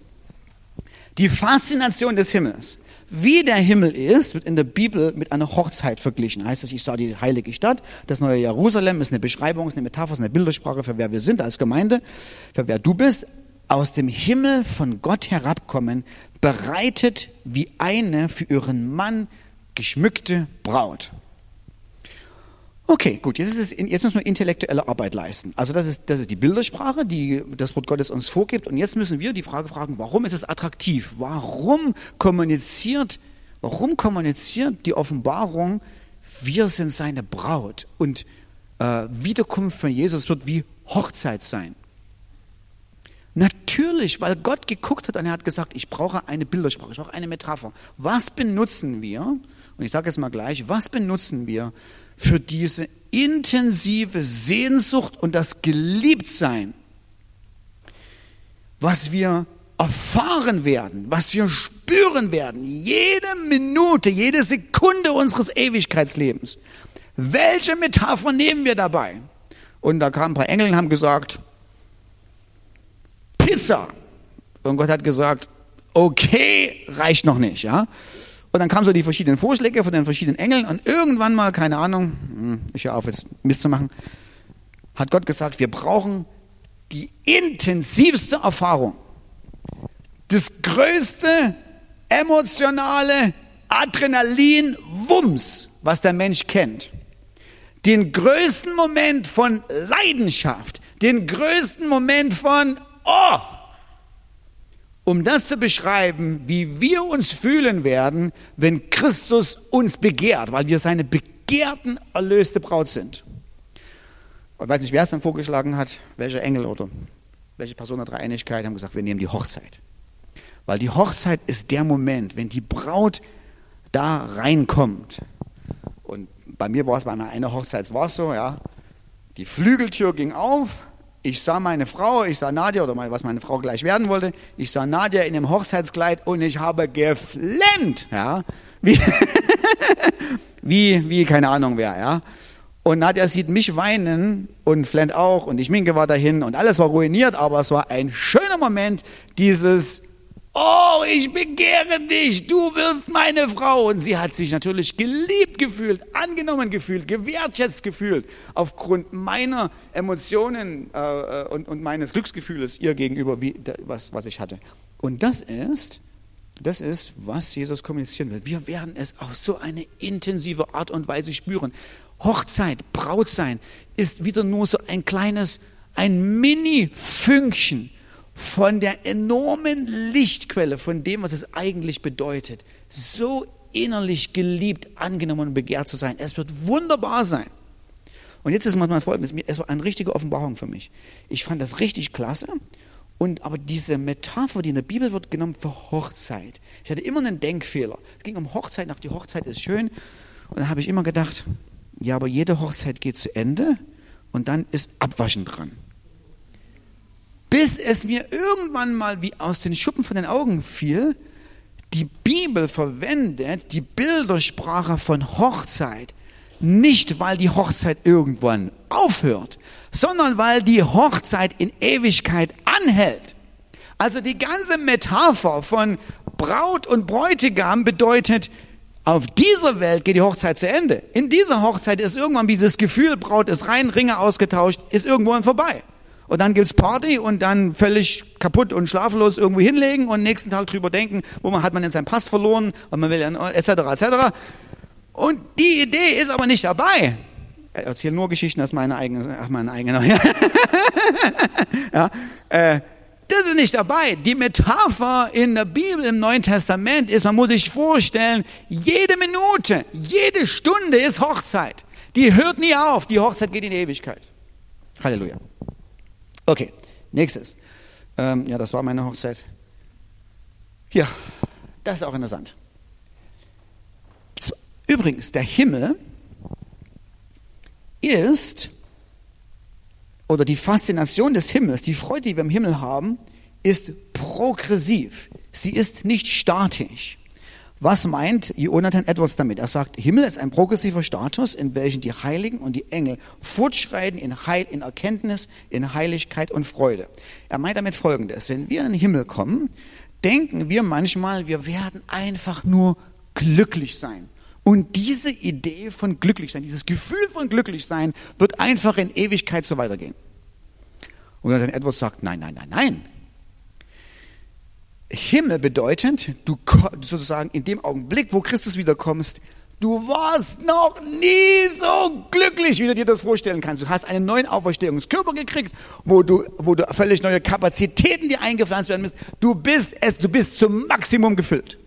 Die Faszination des Himmels. Wie der Himmel ist, wird in der Bibel mit einer Hochzeit verglichen. Heißt es, ich sah die heilige Stadt, das neue Jerusalem ist eine Beschreibung, ist eine Metapher, ist eine Bildersprache für wer wir sind als Gemeinde, für wer du bist. Aus dem Himmel von Gott herabkommen, bereitet wie eine für ihren Mann geschmückte Braut. Okay, gut, jetzt, es, jetzt müssen wir intellektuelle Arbeit leisten. Also das ist, das ist die Bildersprache, die das Wort Gottes uns vorgibt. Und jetzt müssen wir die Frage fragen, warum ist es attraktiv? Warum kommuniziert, warum kommuniziert die Offenbarung, wir sind seine Braut? Und äh, Wiederkunft von Jesus wird wie Hochzeit sein. Natürlich, weil Gott geguckt hat und er hat gesagt, ich brauche eine Bildersprache, ich brauche eine Metapher. Was benutzen wir? Und ich sage jetzt mal gleich, was benutzen wir für diese intensive Sehnsucht und das Geliebtsein, was wir erfahren werden, was wir spüren werden, jede Minute, jede Sekunde unseres Ewigkeitslebens. Welche Metapher nehmen wir dabei? Und da kamen ein paar Engel und haben gesagt, Pizza. Und Gott hat gesagt, okay, reicht noch nicht, ja. Und dann kamen so die verschiedenen Vorschläge von den verschiedenen Engeln und irgendwann mal, keine Ahnung, hm, ich höre auf jetzt Mist zu machen, hat Gott gesagt, wir brauchen die intensivste Erfahrung, das größte emotionale Adrenalin-Wumms, was der Mensch kennt. Den größten Moment von Leidenschaft, den größten Moment von Oh! Um das zu beschreiben, wie wir uns fühlen werden, wenn Christus uns begehrt, weil wir seine begehrten, erlöste Braut sind. Ich weiß nicht, wer es dann vorgeschlagen hat, welcher Engel oder welche Person der Dreieinigkeit haben gesagt, wir nehmen die Hochzeit. Weil die Hochzeit ist der Moment, wenn die Braut da reinkommt. Und bei mir war es bei einer Hochzeit war es so, ja. Die Flügeltür ging auf ich sah meine Frau, ich sah Nadja, oder was meine Frau gleich werden wollte, ich sah Nadja in einem Hochzeitskleid und ich habe geflennt, ja, wie, wie, wie, keine Ahnung wer, ja. Und Nadja sieht mich weinen und flennt auch und ich Minke war dahin und alles war ruiniert, aber es war ein schöner Moment, dieses Oh, ich begehre dich, du wirst meine Frau. Und sie hat sich natürlich geliebt gefühlt, angenommen gefühlt, gewertschätzt gefühlt, aufgrund meiner Emotionen äh, und, und, meines Glücksgefühles ihr gegenüber, wie, was, was ich hatte. Und das ist, das ist, was Jesus kommunizieren will. Wir werden es auf so eine intensive Art und Weise spüren. Hochzeit, Brautsein ist wieder nur so ein kleines, ein Mini-Fünkchen von der enormen Lichtquelle, von dem, was es eigentlich bedeutet, so innerlich geliebt, angenommen und begehrt zu sein. Es wird wunderbar sein. Und jetzt ist mal folgendes, es war eine richtige Offenbarung für mich. Ich fand das richtig klasse. Und aber diese Metapher, die in der Bibel wird genommen für Hochzeit. Ich hatte immer einen Denkfehler. Es ging um Hochzeit, nach die Hochzeit ist schön. Und dann habe ich immer gedacht, ja, aber jede Hochzeit geht zu Ende und dann ist Abwaschen dran bis es mir irgendwann mal wie aus den Schuppen von den Augen fiel, die Bibel verwendet die Bildersprache von Hochzeit nicht, weil die Hochzeit irgendwann aufhört, sondern weil die Hochzeit in Ewigkeit anhält. Also die ganze Metapher von Braut und Bräutigam bedeutet, auf dieser Welt geht die Hochzeit zu Ende. In dieser Hochzeit ist irgendwann dieses Gefühl, Braut ist rein, Ringe ausgetauscht, ist irgendwann vorbei und dann gibt's Party und dann völlig kaputt und schlaflos irgendwo hinlegen und nächsten Tag drüber denken, wo man hat man denn seinen Pass verloren, weil man will ja, etc., etc. Und die Idee ist aber nicht dabei. Ich erzähle nur Geschichten aus meiner eigenen, ach, meine eigene. ja, äh, das ist nicht dabei. Die Metapher in der Bibel im Neuen Testament ist, man muss sich vorstellen, jede Minute, jede Stunde ist Hochzeit. Die hört nie auf. Die Hochzeit geht in die Ewigkeit. Halleluja. Okay, nächstes. Ähm, ja, das war meine Hochzeit. Hier, das ist auch interessant. Übrigens, der Himmel ist, oder die Faszination des Himmels, die Freude, die wir im Himmel haben, ist progressiv. Sie ist nicht statisch. Was meint Jonathan Edwards damit? Er sagt, Himmel ist ein progressiver Status, in welchem die Heiligen und die Engel fortschreiten in Heil, in Erkenntnis, in Heiligkeit und Freude. Er meint damit Folgendes. Wenn wir in den Himmel kommen, denken wir manchmal, wir werden einfach nur glücklich sein. Und diese Idee von glücklich sein, dieses Gefühl von glücklich sein, wird einfach in Ewigkeit so weitergehen. Und Jonathan Edwards sagt, nein, nein, nein, nein. Himmel bedeutet, du sozusagen in dem Augenblick, wo Christus wiederkommst, Du warst noch nie so glücklich, wie du dir das vorstellen kannst. Du hast einen neuen Auferstehungskörper gekriegt, wo du, wo du völlig neue Kapazitäten dir eingepflanzt werden müssen. Du bist es, du bist zum Maximum gefüllt.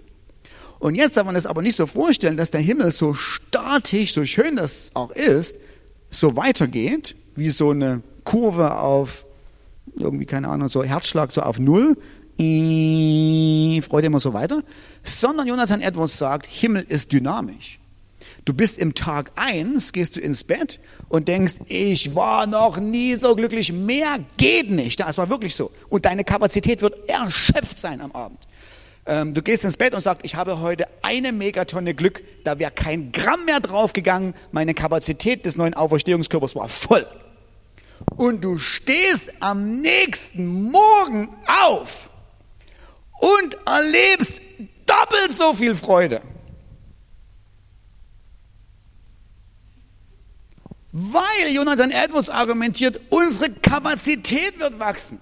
Und jetzt darf man das aber nicht so vorstellen, dass der Himmel so statisch, so schön das auch ist, so weitergeht, wie so eine Kurve auf, irgendwie, keine Ahnung, so Herzschlag so auf Null, Freude immer so weiter, sondern Jonathan Edwards sagt, Himmel ist dynamisch. Du bist im Tag eins, gehst du ins Bett und denkst, ich war noch nie so glücklich, mehr geht nicht. Das war wirklich so. Und deine Kapazität wird erschöpft sein am Abend. Ähm, du gehst ins Bett und sagst, ich habe heute eine Megatonne Glück, da wäre kein Gramm mehr draufgegangen, meine Kapazität des neuen Auferstehungskörpers war voll. Und du stehst am nächsten Morgen auf und erlebst doppelt so viel Freude. Weil Jonathan Edwards argumentiert, unsere Kapazität wird wachsen.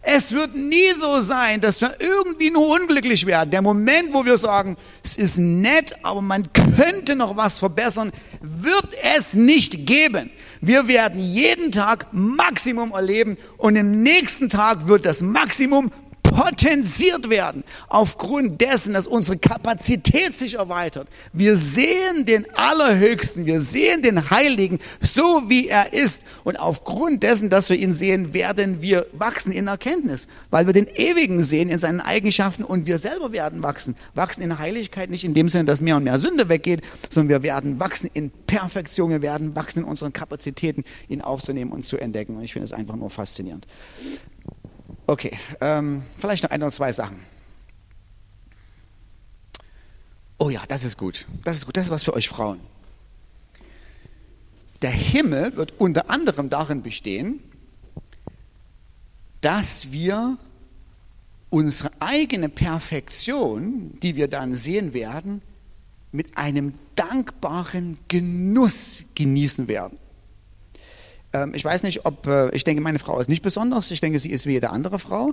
Es wird nie so sein, dass wir irgendwie nur unglücklich werden. Der Moment, wo wir sagen, es ist nett, aber man könnte noch was verbessern, wird es nicht geben. Wir werden jeden Tag Maximum erleben und im nächsten Tag wird das Maximum potenziert werden aufgrund dessen, dass unsere Kapazität sich erweitert. Wir sehen den Allerhöchsten, wir sehen den Heiligen so wie er ist und aufgrund dessen, dass wir ihn sehen, werden wir wachsen in Erkenntnis, weil wir den Ewigen sehen in seinen Eigenschaften und wir selber werden wachsen. Wachsen in Heiligkeit nicht in dem Sinne, dass mehr und mehr Sünde weggeht, sondern wir werden wachsen in Perfektion, wir werden wachsen in unseren Kapazitäten, ihn aufzunehmen und zu entdecken. Und ich finde es einfach nur faszinierend. Okay, ähm, vielleicht noch ein oder zwei Sachen. Oh ja, das ist gut. Das ist gut. Das ist was für euch Frauen. Der Himmel wird unter anderem darin bestehen, dass wir unsere eigene Perfektion, die wir dann sehen werden, mit einem dankbaren Genuss genießen werden. Ähm, ich weiß nicht, ob, äh, ich denke, meine Frau ist nicht besonders. Ich denke, sie ist wie jede andere Frau.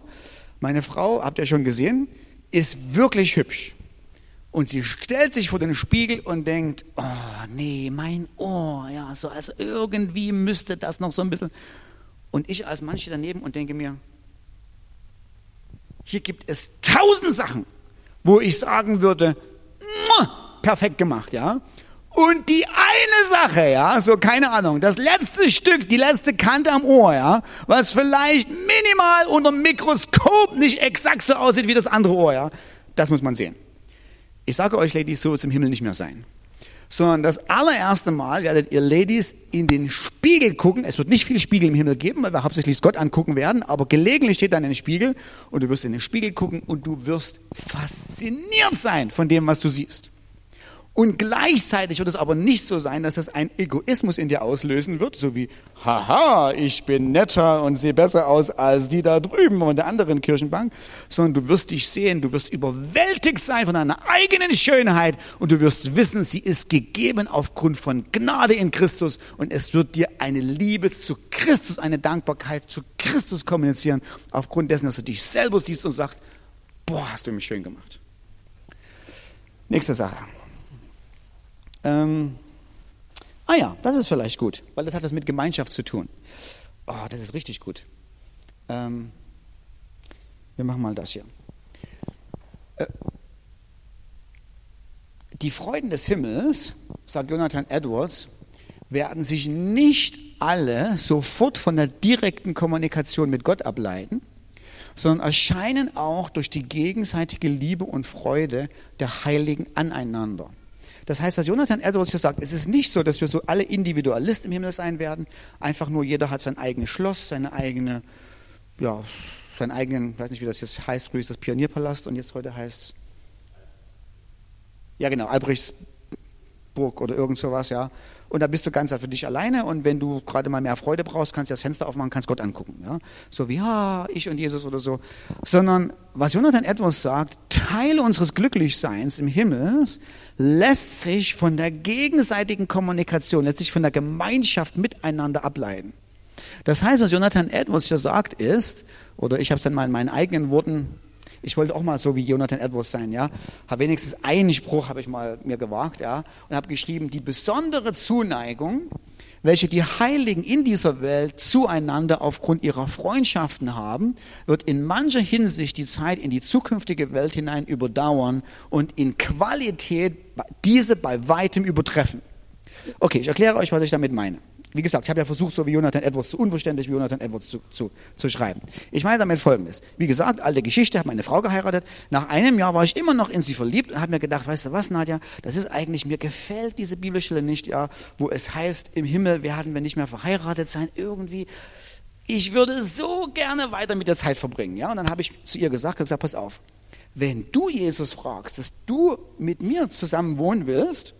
Meine Frau, habt ihr schon gesehen, ist wirklich hübsch. Und sie stellt sich vor den Spiegel und denkt, oh nee, mein Ohr, ja, so als irgendwie müsste das noch so ein bisschen. Und ich als Mann stehe daneben und denke mir, hier gibt es tausend Sachen, wo ich sagen würde, perfekt gemacht, ja. Und die eine Sache, ja, so keine Ahnung, das letzte Stück, die letzte Kante am Ohr, ja, was vielleicht minimal unter dem Mikroskop nicht exakt so aussieht wie das andere Ohr, ja, das muss man sehen. Ich sage euch, Ladies, so wird es im Himmel nicht mehr sein. Sondern das allererste Mal werdet ihr Ladies in den Spiegel gucken. Es wird nicht viele Spiegel im Himmel geben, weil wir hauptsächlich Gott angucken werden, aber gelegentlich steht dann ein Spiegel und du wirst in den Spiegel gucken und du wirst fasziniert sein von dem, was du siehst. Und gleichzeitig wird es aber nicht so sein, dass das ein Egoismus in dir auslösen wird, so wie, haha, ich bin netter und sehe besser aus als die da drüben von der anderen Kirchenbank, sondern du wirst dich sehen, du wirst überwältigt sein von deiner eigenen Schönheit und du wirst wissen, sie ist gegeben aufgrund von Gnade in Christus und es wird dir eine Liebe zu Christus, eine Dankbarkeit zu Christus kommunizieren, aufgrund dessen, dass du dich selber siehst und sagst, boah, hast du mich schön gemacht. Nächste Sache. Ähm, ah ja, das ist vielleicht gut, weil das hat das mit Gemeinschaft zu tun. Oh, das ist richtig gut. Ähm, wir machen mal das hier. Äh, die Freuden des Himmels, sagt Jonathan Edwards, werden sich nicht alle sofort von der direkten Kommunikation mit Gott ableiten, sondern erscheinen auch durch die gegenseitige Liebe und Freude der Heiligen aneinander. Das heißt, was Jonathan Edwards hier sagt, es ist nicht so, dass wir so alle Individualisten im Himmel sein werden. Einfach nur jeder hat sein eigenes Schloss, seine eigene, ja, seinen eigenen, weiß nicht, wie das jetzt heißt, früher ist das Pionierpalast und jetzt heute heißt es, ja genau, Albrechtsburg oder irgend sowas, ja und da bist du ganz für dich alleine und wenn du gerade mal mehr Freude brauchst, kannst du das Fenster aufmachen, kannst Gott angucken. Ja? So wie, ja, ich und Jesus oder so. Sondern was Jonathan Edwards sagt, Teil unseres Glücklichseins im Himmel lässt sich von der gegenseitigen Kommunikation, lässt sich von der Gemeinschaft miteinander ableiten. Das heißt, was Jonathan Edwards hier sagt ist, oder ich habe es dann mal in meinen eigenen Worten Ich wollte auch mal so wie Jonathan Edwards sein, ja. Habe wenigstens einen Spruch habe ich mal mir gewagt, ja, und habe geschrieben: Die besondere Zuneigung, welche die Heiligen in dieser Welt zueinander aufgrund ihrer Freundschaften haben, wird in mancher Hinsicht die Zeit in die zukünftige Welt hinein überdauern und in Qualität diese bei weitem übertreffen. Okay, ich erkläre euch, was ich damit meine. Wie gesagt, ich habe ja versucht, so wie Jonathan Edwards, so unverständlich wie Jonathan Edwards zu, zu, zu schreiben. Ich meine damit Folgendes. Wie gesagt, alte Geschichte, habe meine Frau geheiratet. Nach einem Jahr war ich immer noch in sie verliebt und habe mir gedacht, weißt du was, Nadja, das ist eigentlich, mir gefällt diese Bibelstelle nicht, ja, wo es heißt, im Himmel werden wir nicht mehr verheiratet sein. Irgendwie, ich würde so gerne weiter mit der Zeit verbringen. Ja? Und dann habe ich zu ihr gesagt, gesagt, pass auf, wenn du Jesus fragst, dass du mit mir zusammen wohnen willst,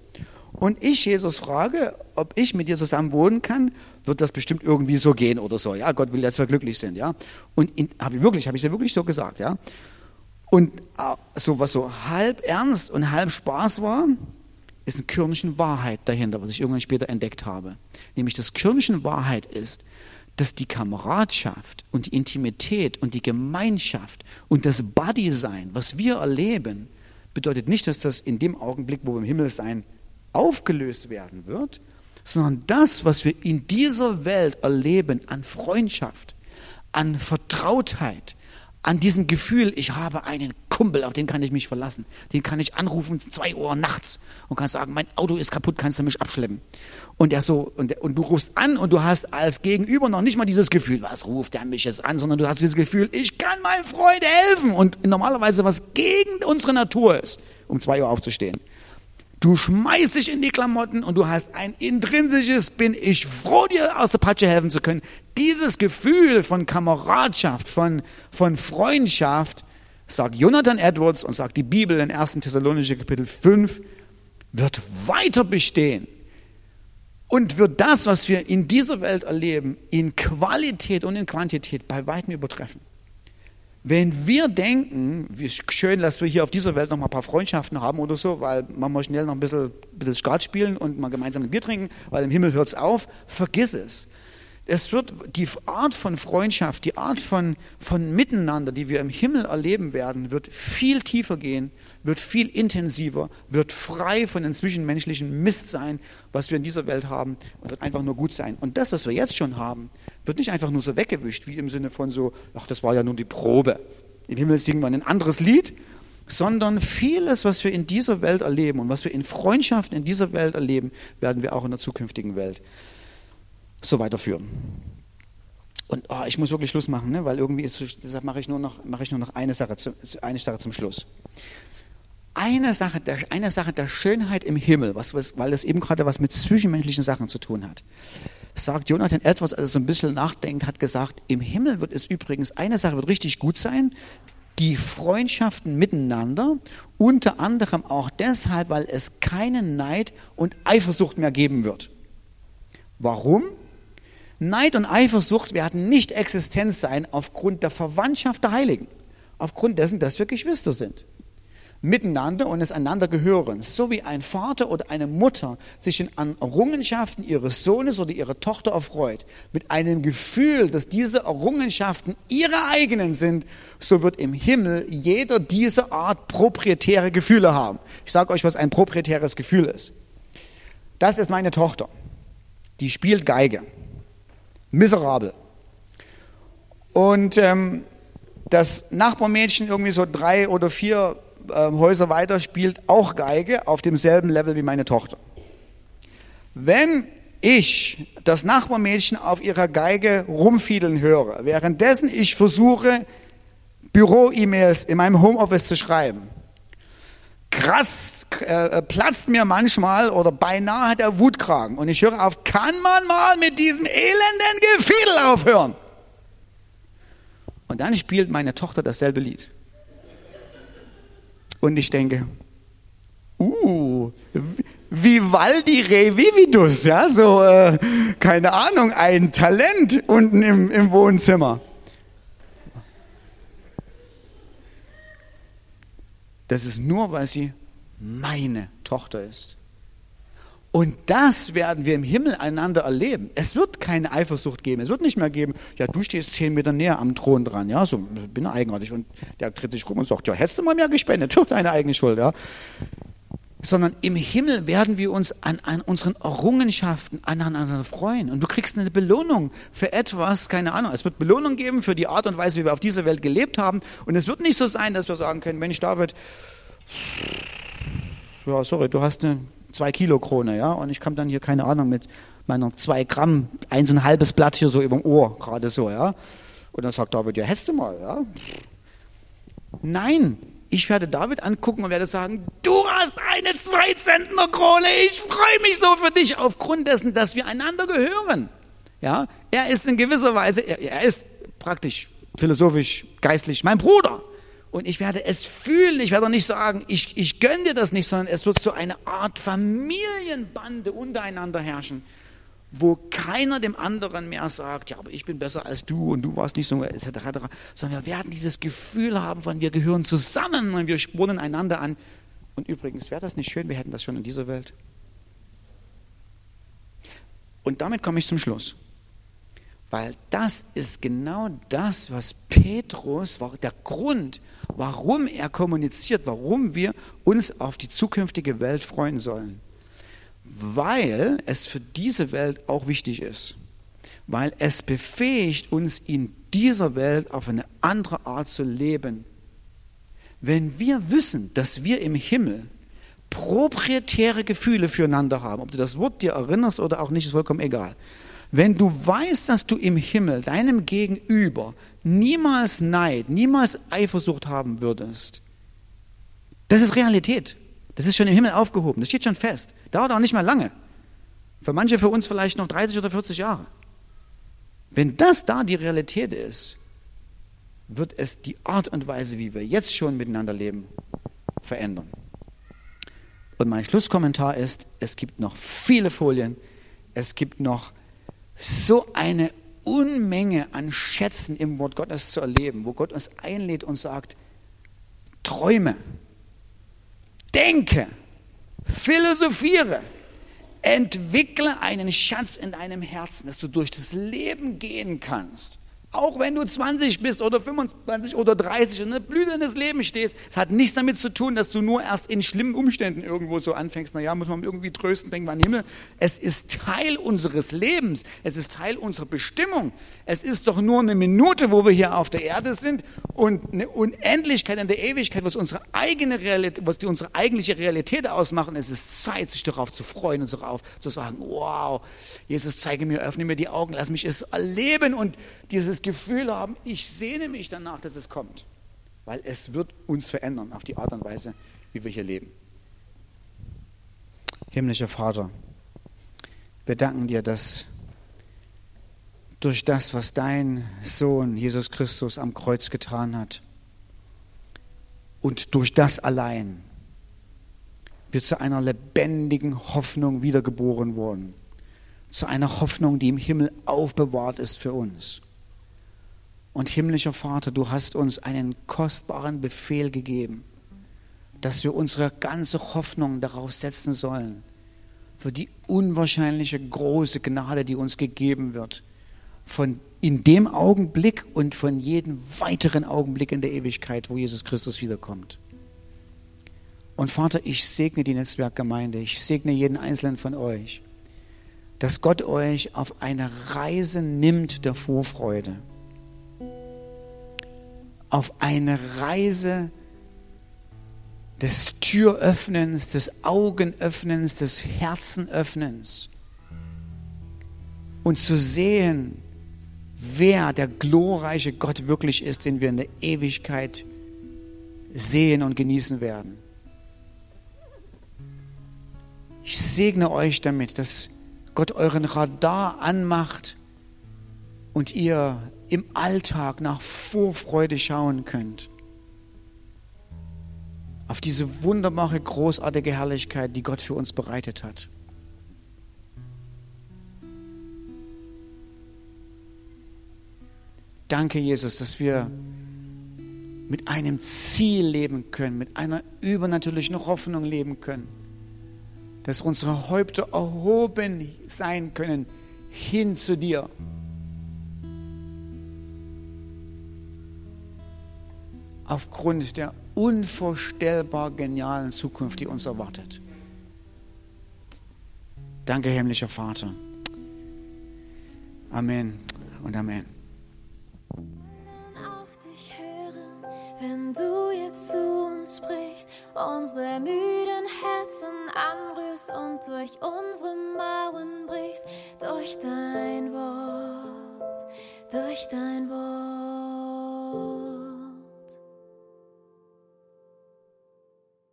und ich Jesus frage, ob ich mit dir zusammen wohnen kann, wird das bestimmt irgendwie so gehen oder so. Ja, Gott will, dass wir glücklich sind. Ja, und habe ich wirklich, habe ich dir wirklich so gesagt. Ja, und äh, so was so halb ernst und halb Spaß war, ist ein Körnchen Wahrheit dahinter, was ich irgendwann später entdeckt habe. Nämlich das Körnchen Wahrheit ist, dass die Kameradschaft und die Intimität und die Gemeinschaft und das Buddy-Sein, was wir erleben, bedeutet nicht, dass das in dem Augenblick, wo wir im Himmel sein, aufgelöst werden wird, sondern das, was wir in dieser Welt erleben an Freundschaft, an Vertrautheit, an diesem Gefühl, ich habe einen Kumpel, auf den kann ich mich verlassen. Den kann ich anrufen, zwei Uhr nachts und kann sagen, mein Auto ist kaputt, kannst du mich abschleppen. Und er so, und, und du rufst an und du hast als Gegenüber noch nicht mal dieses Gefühl, was ruft der mich jetzt an, sondern du hast dieses Gefühl, ich kann meinem Freund helfen. Und normalerweise was gegen unsere Natur ist, um zwei Uhr aufzustehen. Du schmeißt dich in die Klamotten und du hast ein intrinsisches, bin ich froh, dir aus der Patsche helfen zu können. Dieses Gefühl von Kameradschaft, von, von Freundschaft, sagt Jonathan Edwards und sagt die Bibel in 1. Thessalonische Kapitel 5, wird weiter bestehen und wird das, was wir in dieser Welt erleben, in Qualität und in Quantität bei weitem übertreffen. Wenn wir denken, wie schön, dass wir hier auf dieser Welt noch mal ein paar Freundschaften haben oder so, weil man mal schnell noch ein bisschen, bisschen Skat spielen und mal gemeinsam ein Bier trinken, weil im Himmel hört es auf, vergiss es. Es wird die Art von Freundschaft, die Art von, von Miteinander, die wir im Himmel erleben werden, wird viel tiefer gehen, wird viel intensiver, wird frei von den zwischenmenschlichen Mist sein, was wir in dieser Welt haben, und wird einfach nur gut sein. Und das, was wir jetzt schon haben, wird nicht einfach nur so weggewischt, wie im Sinne von so, ach, das war ja nur die Probe. Im Himmel singen wir ein anderes Lied, sondern vieles, was wir in dieser Welt erleben und was wir in Freundschaften in dieser Welt erleben, werden wir auch in der zukünftigen Welt so weiterführen. Und oh, ich muss wirklich Schluss machen, ne? weil irgendwie ist, deshalb mache ich nur noch, mache ich nur noch eine, Sache zu, eine Sache zum Schluss. Eine Sache, der, eine Sache der Schönheit im Himmel, was, weil das eben gerade was mit zwischenmenschlichen Sachen zu tun hat, sagt Jonathan Edwards, als er so ein bisschen nachdenkt, hat gesagt, im Himmel wird es übrigens, eine Sache wird richtig gut sein, die Freundschaften miteinander, unter anderem auch deshalb, weil es keinen Neid und Eifersucht mehr geben wird. Warum? Neid und Eifersucht werden nicht existent sein aufgrund der Verwandtschaft der Heiligen, aufgrund dessen, dass wir Geschwister sind. Miteinander und es einander gehören, so wie ein Vater oder eine Mutter sich an Errungenschaften ihres Sohnes oder ihrer Tochter erfreut, mit einem Gefühl, dass diese Errungenschaften ihre eigenen sind, so wird im Himmel jeder dieser Art proprietäre Gefühle haben. Ich sage euch, was ein proprietäres Gefühl ist. Das ist meine Tochter. Die spielt Geige miserabel. Und ähm, das Nachbarmädchen irgendwie so drei oder vier Häuser weiter spielt auch Geige auf demselben Level wie meine Tochter. Wenn ich das Nachbarmädchen auf ihrer Geige rumfiedeln höre, währenddessen ich versuche, Büro-E-Mails in meinem Homeoffice zu schreiben, krass äh, platzt mir manchmal oder beinahe hat der Wutkragen. Und ich höre auf, kann man mal mit diesem elenden Gefiedel aufhören? Und dann spielt meine Tochter dasselbe Lied. Und ich denke, uh, Vivaldi Revividus, ja, so, äh, keine Ahnung, ein Talent unten im, im Wohnzimmer. Das ist nur, weil sie meine Tochter ist. Und das werden wir im Himmel einander erleben. Es wird keine Eifersucht geben. Es wird nicht mehr geben, ja, du stehst zehn Meter näher am Thron dran, ja, so bin eigenartig. Und der tritt sich rum und sagt, ja, hättest du mal mehr gespendet, deine eigene Schuld, ja. Sondern im Himmel werden wir uns an, an unseren Errungenschaften aneinander freuen. Und du kriegst eine Belohnung für etwas, keine Ahnung. Es wird Belohnung geben für die Art und Weise, wie wir auf dieser Welt gelebt haben. Und es wird nicht so sein, dass wir sagen können, Mensch, David, ja, sorry, du hast eine zwei Kilo Krone, ja, und ich kam dann hier, keine Ahnung, mit meiner zwei Gramm, ein so ein halbes Blatt hier so über dem Ohr, gerade so, ja. Und dann sagt David, ja, hättest du mal, ja. Nein, ich werde David angucken und werde sagen, du hast eine zwei Zentner Krone, ich freue mich so für dich, aufgrund dessen, dass wir einander gehören. Ja, er ist in gewisser Weise, er, er ist praktisch, philosophisch, geistlich mein Bruder. Und ich werde es fühlen. Ich werde nicht sagen, ich, ich gönne dir das nicht, sondern es wird so eine Art Familienbande untereinander herrschen, wo keiner dem anderen mehr sagt, ja, aber ich bin besser als du und du warst nicht so, etc., etc., sondern wir werden dieses Gefühl haben von, wir gehören zusammen und wir spornen einander an. Und übrigens, wäre das nicht schön, wir hätten das schon in dieser Welt. Und damit komme ich zum Schluss. Weil das ist genau das, was Petrus, der Grund, warum er kommuniziert, warum wir uns auf die zukünftige Welt freuen sollen. Weil es für diese Welt auch wichtig ist. Weil es befähigt uns in dieser Welt auf eine andere Art zu leben. Wenn wir wissen, dass wir im Himmel proprietäre Gefühle füreinander haben, ob du das Wort dir erinnerst oder auch nicht, ist vollkommen egal. Wenn du weißt, dass du im Himmel deinem Gegenüber niemals Neid, niemals Eifersucht haben würdest, das ist Realität. Das ist schon im Himmel aufgehoben. Das steht schon fest. Dauert auch nicht mal lange. Für manche für uns vielleicht noch 30 oder 40 Jahre. Wenn das da die Realität ist, wird es die Art und Weise, wie wir jetzt schon miteinander leben, verändern. Und mein Schlusskommentar ist, es gibt noch viele Folien, es gibt noch so eine Unmenge an Schätzen im Wort Gottes zu erleben, wo Gott uns einlädt und sagt, träume, denke, philosophiere, entwickle einen Schatz in deinem Herzen, dass du durch das Leben gehen kannst auch wenn du 20 bist oder 25 oder 30 und in der Blüte deines Lebens stehst, es hat nichts damit zu tun, dass du nur erst in schlimmen Umständen irgendwo so anfängst. Naja, muss man irgendwie trösten, denken wir an den Himmel. Es ist Teil unseres Lebens. Es ist Teil unserer Bestimmung. Es ist doch nur eine Minute, wo wir hier auf der Erde sind und eine Unendlichkeit in der Ewigkeit, was unsere eigene Realität, was die unsere eigentliche Realität ausmachen. Es ist Zeit, sich darauf zu freuen und darauf zu sagen, wow, Jesus, zeige mir, öffne mir die Augen, lass mich es erleben und dieses Gefühl haben, ich sehne mich danach, dass es kommt. Weil es wird uns verändern auf die Art und Weise, wie wir hier leben. Himmlischer Vater, wir danken dir, dass durch das, was dein Sohn Jesus Christus am Kreuz getan hat und durch das allein wir zu einer lebendigen Hoffnung wiedergeboren wurden, zu einer Hoffnung, die im Himmel aufbewahrt ist für uns. Und himmlischer Vater, du hast uns einen kostbaren Befehl gegeben, dass wir unsere ganze Hoffnung darauf setzen sollen, für die unwahrscheinliche große Gnade, die uns gegeben wird, von in dem Augenblick und von jedem weiteren Augenblick in der Ewigkeit, wo Jesus Christus wiederkommt. Und Vater, ich segne die Netzwerkgemeinde, ich segne jeden einzelnen von euch, dass Gott euch auf eine Reise nimmt der Vorfreude auf eine Reise des Türöffnens, des Augenöffnens, des Herzenöffnens und zu sehen, wer der glorreiche Gott wirklich ist, den wir in der Ewigkeit sehen und genießen werden. Ich segne euch damit, dass Gott euren Radar anmacht und ihr im Alltag nach Vorfreude schauen könnt. Auf diese wunderbare, großartige Herrlichkeit, die Gott für uns bereitet hat. Danke, Jesus, dass wir mit einem Ziel leben können, mit einer übernatürlichen Hoffnung leben können. dass unsere Häupter erhoben sein können hin zu dir. Aufgrund der unvorstellbar genialen Zukunft, die uns erwartet. Danke, himmlischer Vater. Amen und Amen. auf dich hören, wenn du jetzt zu uns sprichst, unsere müden Herzen anrührst und durch unsere Mauern brichst, durch dein Wort, durch dein Wort.